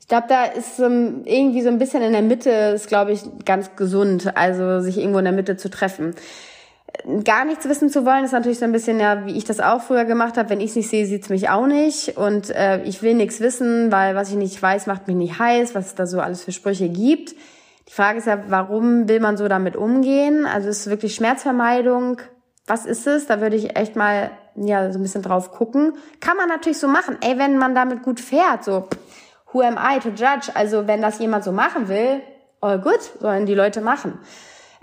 Ich glaube, da ist um, irgendwie so ein bisschen in der Mitte, ist glaube ich ganz gesund, also sich irgendwo in der Mitte zu treffen gar nichts wissen zu wollen, ist natürlich so ein bisschen ja, wie ich das auch früher gemacht habe. Wenn ich es nicht sehe, sieht's mich auch nicht. Und äh, ich will nichts wissen, weil was ich nicht weiß, macht mich nicht heiß, was es da so alles für Sprüche gibt. Die Frage ist ja, warum will man so damit umgehen? Also ist es wirklich Schmerzvermeidung? Was ist es? Da würde ich echt mal ja so ein bisschen drauf gucken. Kann man natürlich so machen. Ey, wenn man damit gut fährt, so who am I to judge? Also wenn das jemand so machen will, all good, sollen die Leute machen.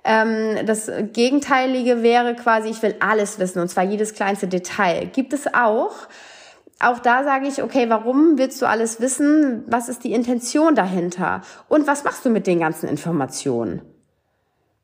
Ähm, das Gegenteilige wäre quasi, ich will alles wissen und zwar jedes kleinste Detail. Gibt es auch. Auch da sage ich, okay, warum willst du alles wissen? Was ist die Intention dahinter? Und was machst du mit den ganzen Informationen?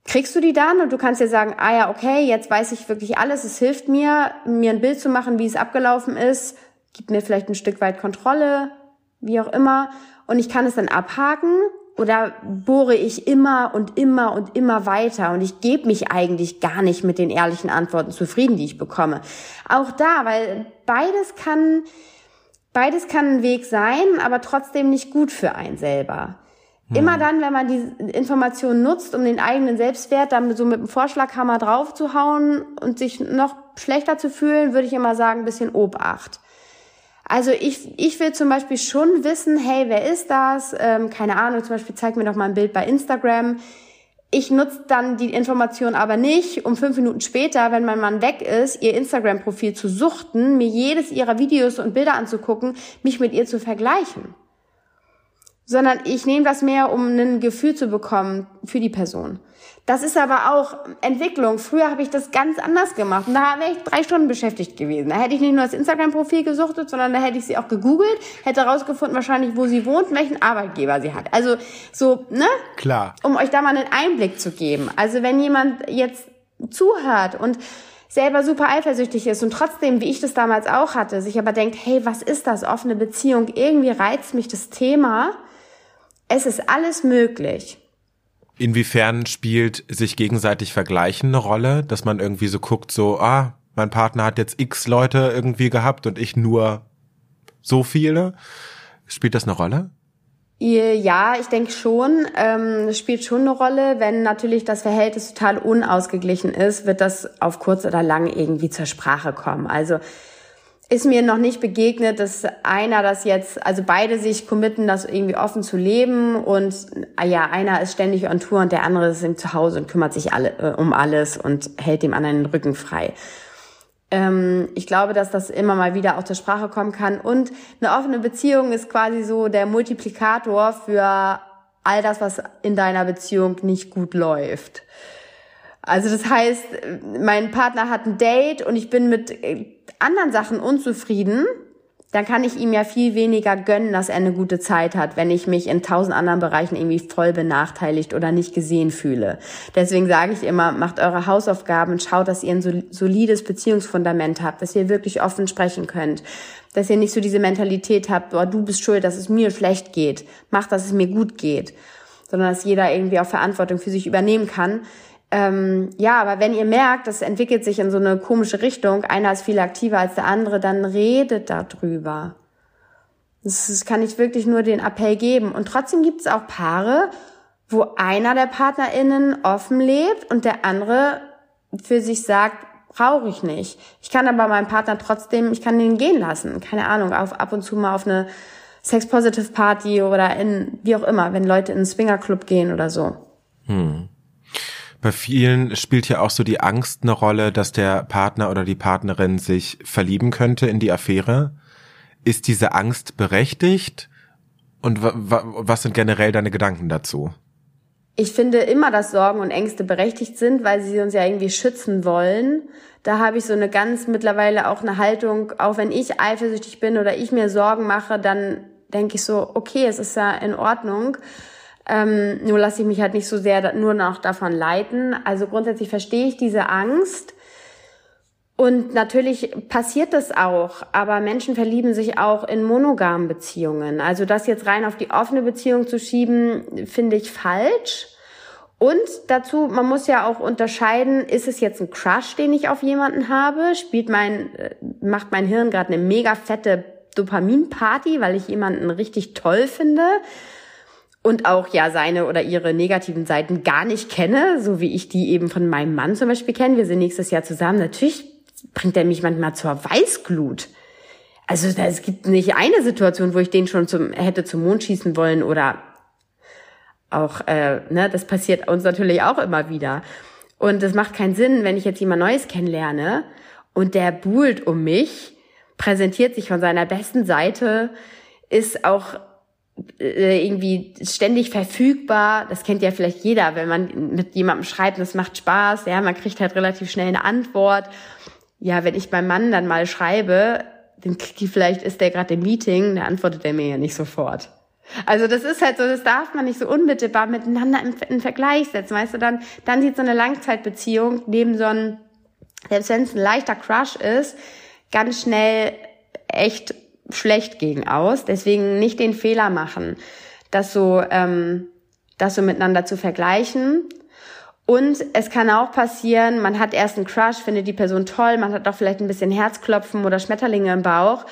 Kriegst du die dann und du kannst dir sagen, ah ja, okay, jetzt weiß ich wirklich alles, es hilft mir, mir ein Bild zu machen, wie es abgelaufen ist, gibt mir vielleicht ein Stück weit Kontrolle, wie auch immer, und ich kann es dann abhaken oder bohre ich immer und immer und immer weiter und ich gebe mich eigentlich gar nicht mit den ehrlichen Antworten zufrieden, die ich bekomme. Auch da, weil beides kann, beides kann ein Weg sein, aber trotzdem nicht gut für einen selber. Hm. Immer dann, wenn man die Information nutzt, um den eigenen Selbstwert dann so mit dem Vorschlaghammer draufzuhauen und sich noch schlechter zu fühlen, würde ich immer sagen, ein bisschen Obacht. Also ich, ich will zum Beispiel schon wissen, hey, wer ist das? Ähm, keine Ahnung, zum Beispiel zeig mir doch mal ein Bild bei Instagram. Ich nutze dann die Information aber nicht, um fünf Minuten später, wenn mein Mann weg ist, ihr Instagram-Profil zu suchten, mir jedes ihrer Videos und Bilder anzugucken, mich mit ihr zu vergleichen. Sondern ich nehme das mehr, um ein Gefühl zu bekommen für die Person. Das ist aber auch Entwicklung. Früher habe ich das ganz anders gemacht. Und da wäre ich drei Stunden beschäftigt gewesen. Da hätte ich nicht nur das Instagram-Profil gesuchtet, sondern da hätte ich sie auch gegoogelt, hätte herausgefunden wahrscheinlich, wo sie wohnt, welchen Arbeitgeber sie hat. Also so, ne? Klar. Um euch da mal einen Einblick zu geben. Also wenn jemand jetzt zuhört und selber super eifersüchtig ist und trotzdem, wie ich das damals auch hatte, sich aber denkt, hey, was ist das? Offene Beziehung. Irgendwie reizt mich das Thema. Es ist alles möglich. Inwiefern spielt sich gegenseitig Vergleichen eine Rolle, dass man irgendwie so guckt, so, ah, mein Partner hat jetzt x Leute irgendwie gehabt und ich nur so viele? Spielt das eine Rolle? Ja, ich denke schon. Ähm, es spielt schon eine Rolle. Wenn natürlich das Verhältnis total unausgeglichen ist, wird das auf kurz oder lang irgendwie zur Sprache kommen. Also ist mir noch nicht begegnet, dass einer das jetzt, also beide sich committen, das irgendwie offen zu leben und ah ja, einer ist ständig on Tour und der andere ist im Zuhause und kümmert sich alle, äh, um alles und hält dem anderen den Rücken frei. Ähm, ich glaube, dass das immer mal wieder auch zur Sprache kommen kann und eine offene Beziehung ist quasi so der Multiplikator für all das, was in deiner Beziehung nicht gut läuft. Also das heißt, mein Partner hat ein Date und ich bin mit äh, anderen Sachen unzufrieden, dann kann ich ihm ja viel weniger gönnen, dass er eine gute Zeit hat, wenn ich mich in tausend anderen Bereichen irgendwie voll benachteiligt oder nicht gesehen fühle. Deswegen sage ich immer, macht eure Hausaufgaben, schaut, dass ihr ein solides Beziehungsfundament habt, dass ihr wirklich offen sprechen könnt, dass ihr nicht so diese Mentalität habt, boah, du bist schuld, dass es mir schlecht geht, macht, dass es mir gut geht, sondern dass jeder irgendwie auch Verantwortung für sich übernehmen kann ähm, ja, aber wenn ihr merkt, das entwickelt sich in so eine komische Richtung, einer ist viel aktiver als der andere, dann redet darüber. Das, das kann ich wirklich nur den Appell geben. Und trotzdem gibt es auch Paare, wo einer der PartnerInnen offen lebt und der andere für sich sagt, brauche ich nicht. Ich kann aber meinen Partner trotzdem, ich kann den gehen lassen. Keine Ahnung, auf, ab und zu mal auf eine Sex-Positive Party oder in, wie auch immer, wenn Leute in einen Swingerclub gehen oder so. Hm. Bei vielen spielt ja auch so die Angst eine Rolle, dass der Partner oder die Partnerin sich verlieben könnte in die Affäre. Ist diese Angst berechtigt? Und was sind generell deine Gedanken dazu? Ich finde immer, dass Sorgen und Ängste berechtigt sind, weil sie uns ja irgendwie schützen wollen. Da habe ich so eine ganz mittlerweile auch eine Haltung, auch wenn ich eifersüchtig bin oder ich mir Sorgen mache, dann denke ich so, okay, es ist ja in Ordnung. Ähm, nur lasse ich mich halt nicht so sehr nur noch davon leiten. Also grundsätzlich verstehe ich diese Angst. Und natürlich passiert das auch, aber Menschen verlieben sich auch in monogamen Beziehungen. Also das jetzt rein auf die offene Beziehung zu schieben, finde ich falsch. Und dazu, man muss ja auch unterscheiden, ist es jetzt ein Crush, den ich auf jemanden habe? Spielt mein, äh, macht mein Hirn gerade eine mega fette Dopaminparty, weil ich jemanden richtig toll finde? Und auch ja seine oder ihre negativen Seiten gar nicht kenne, so wie ich die eben von meinem Mann zum Beispiel kenne. Wir sind nächstes Jahr zusammen. Natürlich bringt er mich manchmal zur Weißglut. Also es gibt nicht eine Situation, wo ich den schon zum hätte zum Mond schießen wollen oder auch, äh, ne, das passiert uns natürlich auch immer wieder. Und es macht keinen Sinn, wenn ich jetzt jemand Neues kennenlerne und der buhlt um mich, präsentiert sich von seiner besten Seite, ist auch irgendwie ständig verfügbar. Das kennt ja vielleicht jeder, wenn man mit jemandem schreibt, das macht Spaß. Ja, man kriegt halt relativ schnell eine Antwort. Ja, wenn ich beim Mann dann mal schreibe, dann vielleicht ist der gerade im Meeting, dann antwortet er mir ja nicht sofort. Also das ist halt so, das darf man nicht so unmittelbar miteinander im Vergleich setzen. Weißt du, dann, dann sieht so eine Langzeitbeziehung neben so einem, selbst wenn es ein leichter Crush ist, ganz schnell echt schlecht gegen aus. Deswegen nicht den Fehler machen, das so, ähm, das so miteinander zu vergleichen. Und es kann auch passieren, man hat erst einen Crush, findet die Person toll, man hat auch vielleicht ein bisschen Herzklopfen oder Schmetterlinge im Bauch.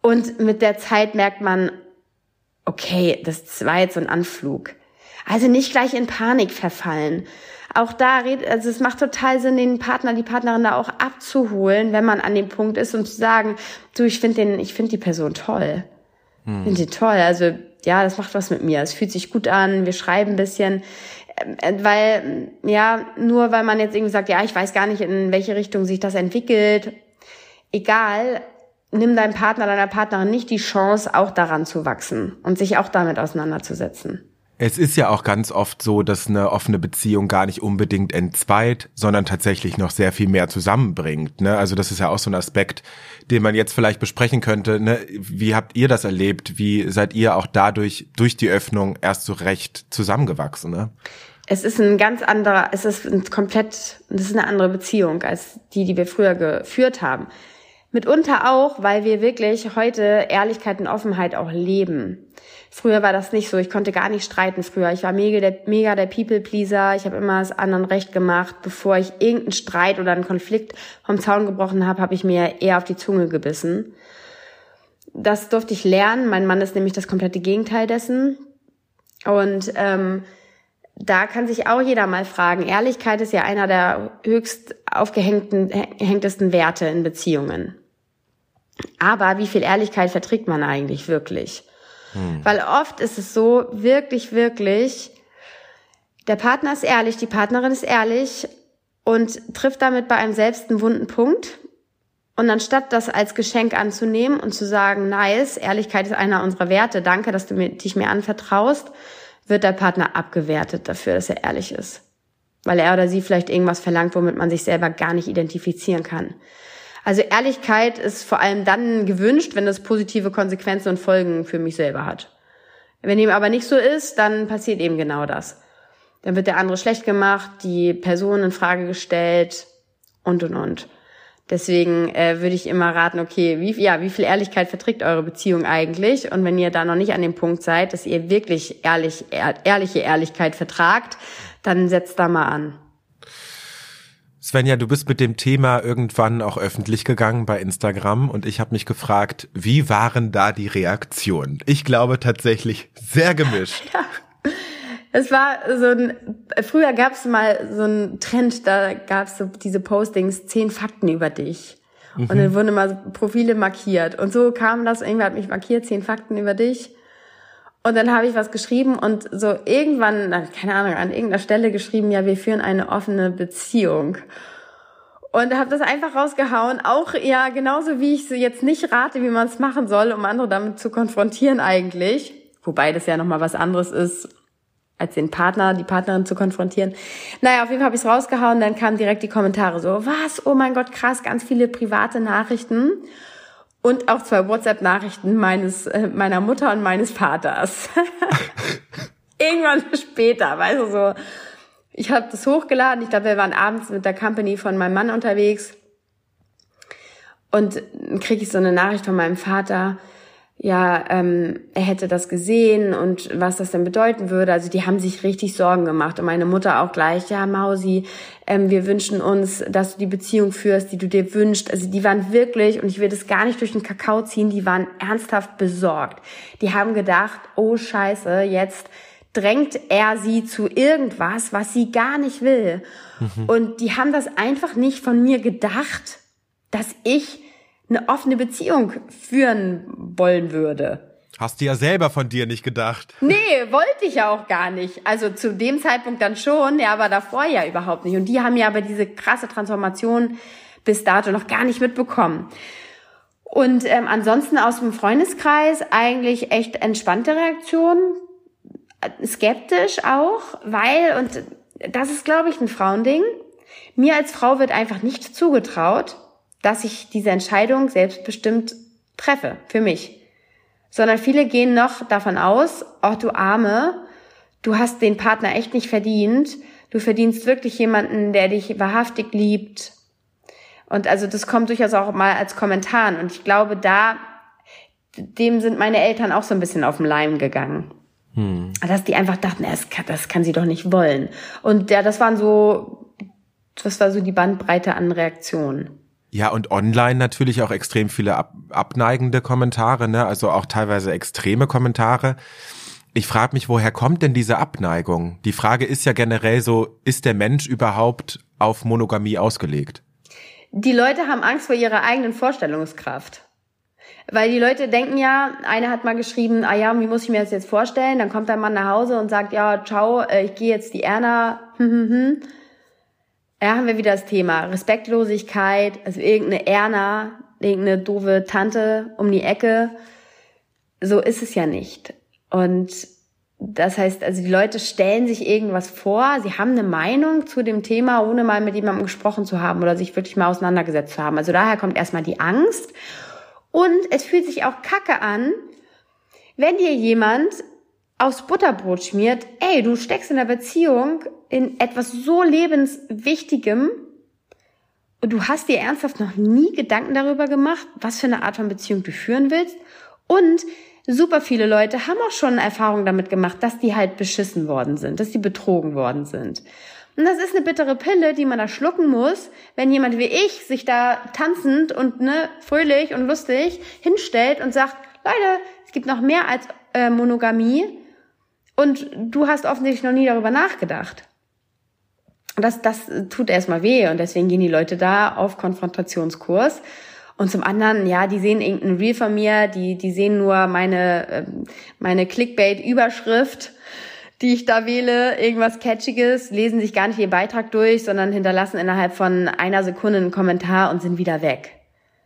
Und mit der Zeit merkt man, okay, das war jetzt so ein Anflug. Also nicht gleich in Panik verfallen. Auch da redet, also es macht total Sinn, den Partner, die Partnerin da auch abzuholen, wenn man an dem Punkt ist und zu sagen, du, ich finde den, ich finde die Person toll. Hm. Finde die toll. Also, ja, das macht was mit mir. Es fühlt sich gut an. Wir schreiben ein bisschen. Äh, weil, ja, nur weil man jetzt irgendwie sagt, ja, ich weiß gar nicht, in welche Richtung sich das entwickelt. Egal, nimm deinem Partner, deiner Partnerin nicht die Chance, auch daran zu wachsen und sich auch damit auseinanderzusetzen. Es ist ja auch ganz oft so, dass eine offene Beziehung gar nicht unbedingt entzweit, sondern tatsächlich noch sehr viel mehr zusammenbringt. Ne? Also das ist ja auch so ein Aspekt, den man jetzt vielleicht besprechen könnte. Ne? Wie habt ihr das erlebt? Wie seid ihr auch dadurch, durch die Öffnung erst so recht zusammengewachsen? Ne? Es ist ein ganz anderer, es ist ein komplett, das ist eine andere Beziehung als die, die wir früher geführt haben. Mitunter auch, weil wir wirklich heute Ehrlichkeit und Offenheit auch leben. Früher war das nicht so. Ich konnte gar nicht streiten früher. Ich war mega der, mega der People-Pleaser. Ich habe immer das anderen recht gemacht. Bevor ich irgendeinen Streit oder einen Konflikt vom Zaun gebrochen habe, habe ich mir eher auf die Zunge gebissen. Das durfte ich lernen. Mein Mann ist nämlich das komplette Gegenteil dessen. Und ähm, da kann sich auch jeder mal fragen. Ehrlichkeit ist ja einer der höchst aufgehängtesten Werte in Beziehungen. Aber wie viel Ehrlichkeit verträgt man eigentlich wirklich? Hm. Weil oft ist es so, wirklich, wirklich, der Partner ist ehrlich, die Partnerin ist ehrlich und trifft damit bei einem selbst einen wunden Punkt. Und anstatt das als Geschenk anzunehmen und zu sagen, nice, Ehrlichkeit ist einer unserer Werte, danke, dass du mir, dich mir anvertraust, wird der Partner abgewertet dafür, dass er ehrlich ist. Weil er oder sie vielleicht irgendwas verlangt, womit man sich selber gar nicht identifizieren kann. Also Ehrlichkeit ist vor allem dann gewünscht, wenn das positive Konsequenzen und Folgen für mich selber hat. Wenn dem aber nicht so ist, dann passiert eben genau das. Dann wird der andere schlecht gemacht, die Person in Frage gestellt und und und. Deswegen äh, würde ich immer raten, okay, wie, ja, wie viel Ehrlichkeit verträgt eure Beziehung eigentlich? Und wenn ihr da noch nicht an dem Punkt seid, dass ihr wirklich ehrlich, ehrliche Ehrlichkeit vertragt, dann setzt da mal an. Svenja, du bist mit dem Thema irgendwann auch öffentlich gegangen bei Instagram und ich habe mich gefragt, wie waren da die Reaktionen? Ich glaube tatsächlich sehr gemischt. [laughs] Ja. Es war so ein, früher gab es mal so einen Trend, da gab es so diese Postings, zehn Fakten über dich. Mhm. Und dann wurden immer so Profile markiert. Und so kam das, irgendwer hat mich markiert, zehn Fakten über dich. Und dann habe ich was geschrieben und so irgendwann, keine Ahnung, an irgendeiner Stelle geschrieben, ja, wir führen eine offene Beziehung. Und habe das einfach rausgehauen, auch ja genauso wie ich jetzt nicht rate, wie man es machen soll, um andere damit zu konfrontieren eigentlich. Wobei das ja nochmal was anderes ist, als den Partner, die Partnerin zu konfrontieren. Naja, auf jeden Fall habe ich es rausgehauen, dann kamen direkt die Kommentare so, was, oh mein Gott, krass, ganz viele private Nachrichten und auch zwei WhatsApp-Nachrichten meines äh, meiner Mutter und meines Vaters. [laughs] Irgendwann später, weißt du so. Ich habe das hochgeladen. Ich glaube, wir waren abends mit der Company von meinem Mann unterwegs und dann kriege ich so eine Nachricht von meinem Vater ja, ähm, er hätte das gesehen und was das denn bedeuten würde. Also die haben sich richtig Sorgen gemacht. Und meine Mutter auch gleich, ja, Mausi, ähm, wir wünschen uns, dass du die Beziehung führst, die du dir wünschst. Also die waren wirklich, und ich will das gar nicht durch den Kakao ziehen, die waren ernsthaft besorgt. Die haben gedacht, oh scheiße, jetzt drängt er sie zu irgendwas, was sie gar nicht will. Mhm. Und die haben das einfach nicht von mir gedacht, dass ich eine offene Beziehung führen wollen würde. Hast du ja selber von dir nicht gedacht. Nee, wollte ich ja auch gar nicht. Also zu dem Zeitpunkt dann schon, ja, aber davor ja überhaupt nicht. Und die haben ja aber diese krasse Transformation bis dato noch gar nicht mitbekommen. Und ähm, ansonsten aus dem Freundeskreis eigentlich echt entspannte Reaktionen, skeptisch auch, weil, und das ist, glaube ich, ein Frauending, mir als Frau wird einfach nicht zugetraut, dass ich diese Entscheidung selbstbestimmt treffe, für mich. Sondern viele gehen noch davon aus, oh du Arme, du hast den Partner echt nicht verdient, du verdienst wirklich jemanden, der dich wahrhaftig liebt. Und also das kommt durchaus auch mal als Kommentar. Und ich glaube, da, dem sind meine Eltern auch so ein bisschen auf den Leim gegangen. Hm. Dass die einfach dachten, das kann, das kann sie doch nicht wollen. Und ja, das waren so, das war so die Bandbreite an Reaktionen. Ja, und online natürlich auch extrem viele ab, abneigende Kommentare, ne? also auch teilweise extreme Kommentare. Ich frage mich, woher kommt denn diese Abneigung? Die Frage ist ja generell so, ist der Mensch überhaupt auf Monogamie ausgelegt? Die Leute haben Angst vor ihrer eigenen Vorstellungskraft. Weil die Leute denken ja, einer hat mal geschrieben, ah ja, wie muss ich mir das jetzt vorstellen? Dann kommt ein Mann nach Hause und sagt, ja, ciao, äh, ich gehe jetzt die Erna, [laughs] hm, hm, hm. Ja, haben wir wieder das Thema Respektlosigkeit, also irgendeine Erna, irgendeine doofe Tante um die Ecke. So ist es ja nicht. Und das heißt, also die Leute stellen sich irgendwas vor, sie haben eine Meinung zu dem Thema, ohne mal mit jemandem gesprochen zu haben oder sich wirklich mal auseinandergesetzt zu haben. Also daher kommt erstmal die Angst. Und es fühlt sich auch kacke an, wenn dir jemand aufs Butterbrot schmiert, ey, du steckst in der Beziehung in etwas so lebenswichtigem und du hast dir ernsthaft noch nie Gedanken darüber gemacht, was für eine Art von Beziehung du führen willst und super viele Leute haben auch schon Erfahrungen damit gemacht, dass die halt beschissen worden sind, dass die betrogen worden sind. Und das ist eine bittere Pille, die man da schlucken muss, wenn jemand wie ich sich da tanzend und ne, fröhlich und lustig hinstellt und sagt, Leute, es gibt noch mehr als äh, Monogamie und du hast offensichtlich noch nie darüber nachgedacht. Das, das tut erstmal weh und deswegen gehen die Leute da auf Konfrontationskurs. Und zum anderen, ja, die sehen irgendein Reel von mir, die, die sehen nur meine, ähm, meine Clickbait-Überschrift, die ich da wähle, irgendwas Catchiges, lesen sich gar nicht den Beitrag durch, sondern hinterlassen innerhalb von einer Sekunde einen Kommentar und sind wieder weg.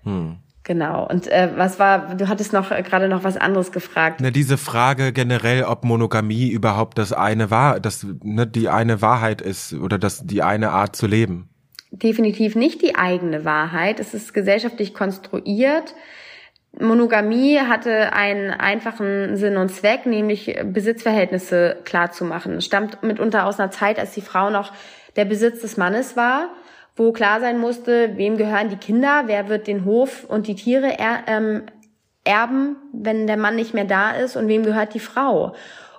Hm. Genau. Und äh, was war, du hattest noch äh, gerade noch was anderes gefragt. Ne, diese Frage generell, ob Monogamie überhaupt das eine war, das ne, die eine Wahrheit ist oder das die eine Art zu leben. Definitiv nicht die eigene Wahrheit. Es ist gesellschaftlich konstruiert. Monogamie hatte einen einfachen Sinn und Zweck, nämlich Besitzverhältnisse klar zu machen. Es stammt mitunter aus einer Zeit, als die Frau noch der Besitz des Mannes war wo klar sein musste, wem gehören die Kinder, wer wird den Hof und die Tiere er, ähm, erben, wenn der Mann nicht mehr da ist und wem gehört die Frau.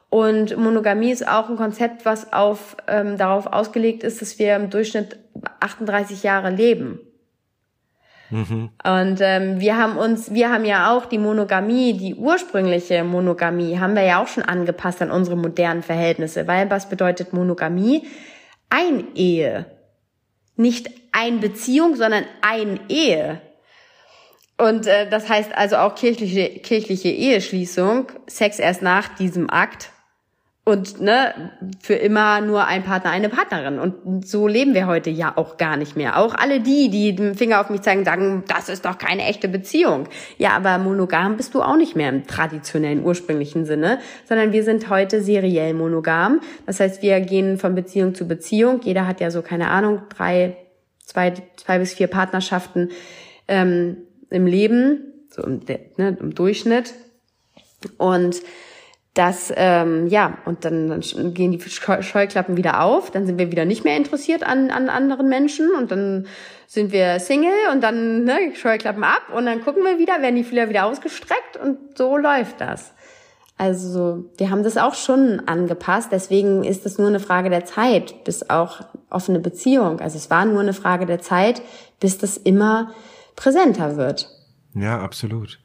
Und Monogamie ist auch ein Konzept, was auf, ähm, darauf ausgelegt ist, dass wir im Durchschnitt 38 Jahre leben. Mhm. Und ähm, wir haben uns, wir haben ja auch die Monogamie, die ursprüngliche Monogamie, haben wir ja auch schon angepasst an unsere modernen Verhältnisse. Weil was bedeutet Monogamie? Ein Ehe nicht ein Beziehung, sondern ein Ehe. Und äh, das heißt also auch kirchliche, kirchliche Eheschließung, Sex erst nach diesem Akt und ne, für immer nur ein Partner, eine Partnerin. Und so leben wir heute ja auch gar nicht mehr. Auch alle die, die den Finger auf mich zeigen, sagen, das ist doch keine echte Beziehung. Ja, aber monogam bist du auch nicht mehr im traditionellen, ursprünglichen Sinne, sondern wir sind heute seriell monogam. Das heißt, wir gehen von Beziehung zu Beziehung. Jeder hat ja so, keine Ahnung, drei, zwei, zwei bis vier Partnerschaften ähm, im Leben, so im, ne, im Durchschnitt. Und das, ähm, ja, und dann, dann gehen die Scheuklappen wieder auf, dann sind wir wieder nicht mehr interessiert an, an anderen Menschen und dann sind wir Single und dann ne, Scheuklappen ab und dann gucken wir wieder, werden die Fühler wieder ausgestreckt und so läuft das. Also wir haben das auch schon angepasst, deswegen ist es nur eine Frage der Zeit, bis auch offene Beziehung. Also es war nur eine Frage der Zeit, bis das immer präsenter wird. Ja, absolut.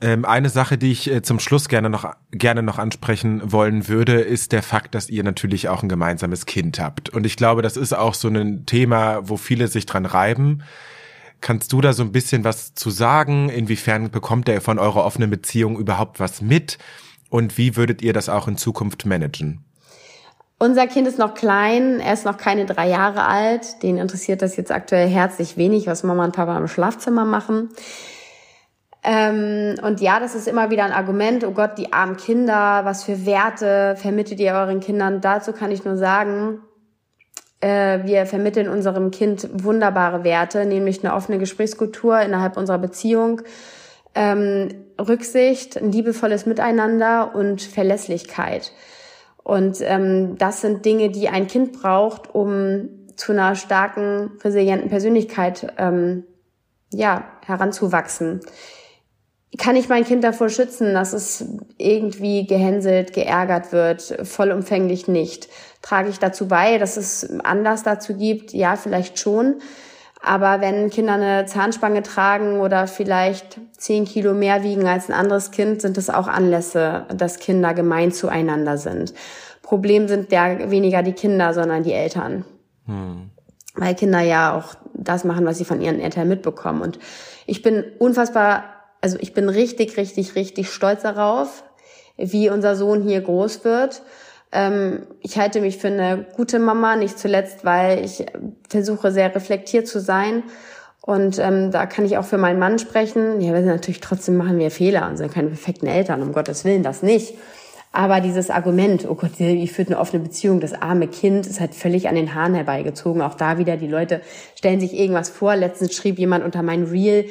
Ähm, eine Sache, die ich äh, zum Schluss gerne noch, gerne noch ansprechen wollen würde, ist der Fakt, dass ihr natürlich auch ein gemeinsames Kind habt. Und ich glaube, das ist auch so ein Thema, wo viele sich dran reiben. Kannst du da so ein bisschen was zu sagen? Inwiefern bekommt er von eurer offenen Beziehung überhaupt was mit? Und wie würdet ihr das auch in Zukunft managen? Unser Kind ist noch klein, er ist noch keine drei Jahre alt. Den interessiert das jetzt aktuell herzlich wenig, was Mama und Papa im Schlafzimmer machen. Ähm, und ja, das ist immer wieder ein Argument, oh Gott, die armen Kinder, was für Werte vermittelt ihr euren Kindern? Dazu kann ich nur sagen, äh, wir vermitteln unserem Kind wunderbare Werte, nämlich eine offene Gesprächskultur innerhalb unserer Beziehung, ähm, Rücksicht, ein liebevolles Miteinander und Verlässlichkeit. Und ähm, das sind Dinge, die ein Kind braucht, um zu einer starken, resilienten Persönlichkeit ähm, ja, heranzuwachsen. Kann ich mein Kind davor schützen, dass es irgendwie gehänselt, geärgert wird? Vollumfänglich nicht. Trage ich dazu bei, dass es Anlass dazu gibt? Ja, vielleicht schon. Aber wenn Kinder eine Zahnspange tragen oder vielleicht zehn Kilo mehr wiegen als ein anderes Kind, sind es auch Anlässe, dass Kinder gemein zueinander sind. Problem sind ja weniger die Kinder, sondern die Eltern. Hm. Weil Kinder ja auch das machen, was sie von ihren Eltern mitbekommen. Und ich bin unfassbar, also ich bin richtig, richtig, richtig stolz darauf, wie unser Sohn hier groß wird ähm, ich halte mich für eine gute Mama, nicht zuletzt, weil ich versuche sehr reflektiert zu sein. Und ähm, da kann ich auch für meinen Mann sprechen. Ja, wir sind natürlich trotzdem machen wir Fehler und sind keine perfekten Eltern, um Gottes Willen, das nicht. Aber dieses Argument, oh Gott, wie führt eine offene Beziehung, das arme Kind, ist halt völlig an den Haaren herbeigezogen. Auch da wieder, die Leute stellen sich irgendwas vor. Letztens schrieb jemand unter mein Reel,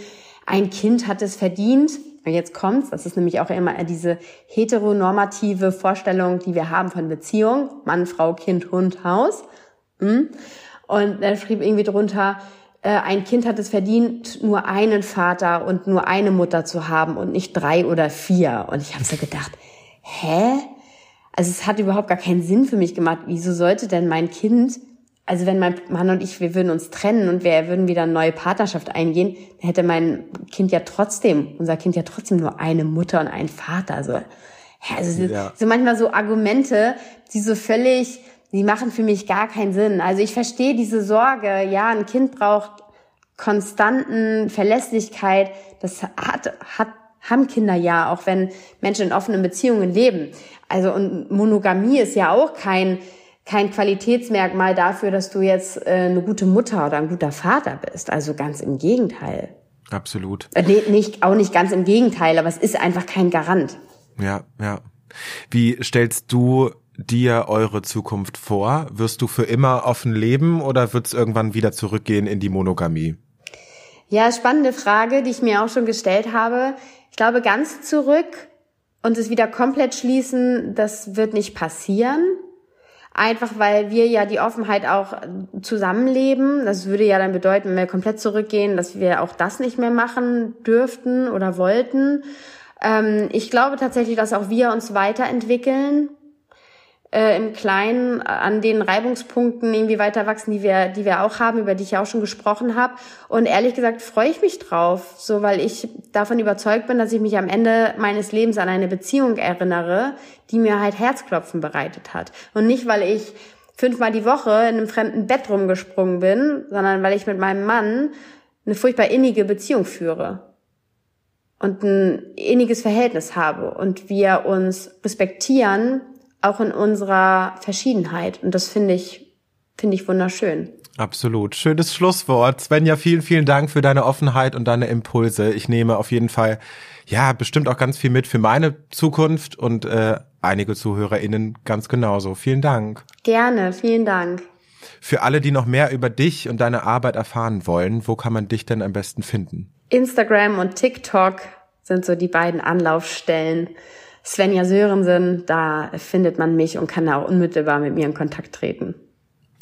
ein Kind hat es verdient. Und jetzt kommt's, das ist nämlich auch immer diese heteronormative Vorstellung, die wir haben von Beziehung. Mann, Frau, Kind, Hund, Haus. Hm? Und er schrieb irgendwie drunter, äh, ein Kind hat es verdient, nur einen Vater und nur eine Mutter zu haben und nicht drei oder vier. Und ich habe so gedacht, hä? Also es hat überhaupt gar keinen Sinn für mich gemacht. Wieso sollte denn mein Kind also wenn mein Mann und ich, wir würden uns trennen und wir würden wieder eine neue Partnerschaft eingehen, dann hätte mein Kind ja trotzdem, unser Kind ja trotzdem nur eine Mutter und einen Vater. Also, also ja. so manchmal so Argumente, die so völlig, die machen für mich gar keinen Sinn. Also ich verstehe diese Sorge, ja, ein Kind braucht konstanten Verlässlichkeit. Das hat, hat, haben Kinder ja, auch wenn Menschen in offenen Beziehungen leben. Also und Monogamie ist ja auch kein kein Qualitätsmerkmal dafür, dass du jetzt äh, eine gute Mutter oder ein guter Vater bist. Also ganz im Gegenteil. Absolut. Äh, nee, nicht, auch nicht ganz im Gegenteil, aber es ist einfach kein Garant. Ja, ja. Wie stellst du dir eure Zukunft vor? Wirst du für immer offen leben oder wird es irgendwann wieder zurückgehen in die Monogamie? Ja, spannende Frage, die ich mir auch schon gestellt habe. Ich glaube, ganz zurück und es wieder komplett schließen, das wird nicht passieren. Einfach weil wir ja die Offenheit auch zusammenleben. Das würde ja dann bedeuten, wenn wir komplett zurückgehen, dass wir auch das nicht mehr machen dürften oder wollten. Ähm, ich glaube tatsächlich, dass auch wir uns weiterentwickeln äh, im Kleinen an den Reibungspunkten irgendwie weiter wachsen, die wir, die wir auch haben, über die ich auch schon gesprochen habe. Und ehrlich gesagt freue ich mich drauf, so weil ich davon überzeugt bin, dass ich mich am Ende meines Lebens an eine Beziehung erinnere, die mir halt Herzklopfen bereitet hat. Und nicht, weil ich fünfmal die Woche in einem fremden Bett rumgesprungen bin, sondern weil ich mit meinem Mann eine furchtbar innige Beziehung führe und ein inniges Verhältnis habe und wir uns respektieren auch in unserer Verschiedenheit. Und das finde ich, finde ich wunderschön. Absolut. Schönes Schlusswort. Svenja, vielen, vielen Dank für deine Offenheit und deine Impulse. Ich nehme auf jeden Fall, ja, bestimmt auch ganz viel mit für meine Zukunft und äh, einige ZuhörerInnen ganz genauso. Vielen Dank. Gerne, vielen Dank. Für alle, die noch mehr über dich und deine Arbeit erfahren wollen, wo kann man dich denn am besten finden? Instagram und TikTok sind so die beiden Anlaufstellen. Svenja Sörensen, da findet man mich und kann da auch unmittelbar mit mir in Kontakt treten.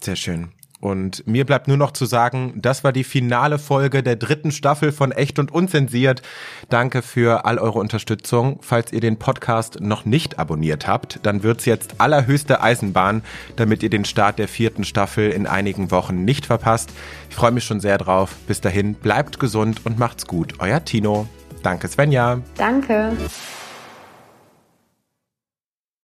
Sehr schön. Und mir bleibt nur noch zu sagen, das war die finale Folge der dritten Staffel von Echt und Unzensiert. Danke für all eure Unterstützung. Falls ihr den Podcast noch nicht abonniert habt, dann wird's jetzt allerhöchste Eisenbahn, damit ihr den Start der vierten Staffel in einigen Wochen nicht verpasst. Ich freue mich schon sehr drauf. Bis dahin, bleibt gesund und macht's gut. Euer Tino. Danke, Svenja. Danke.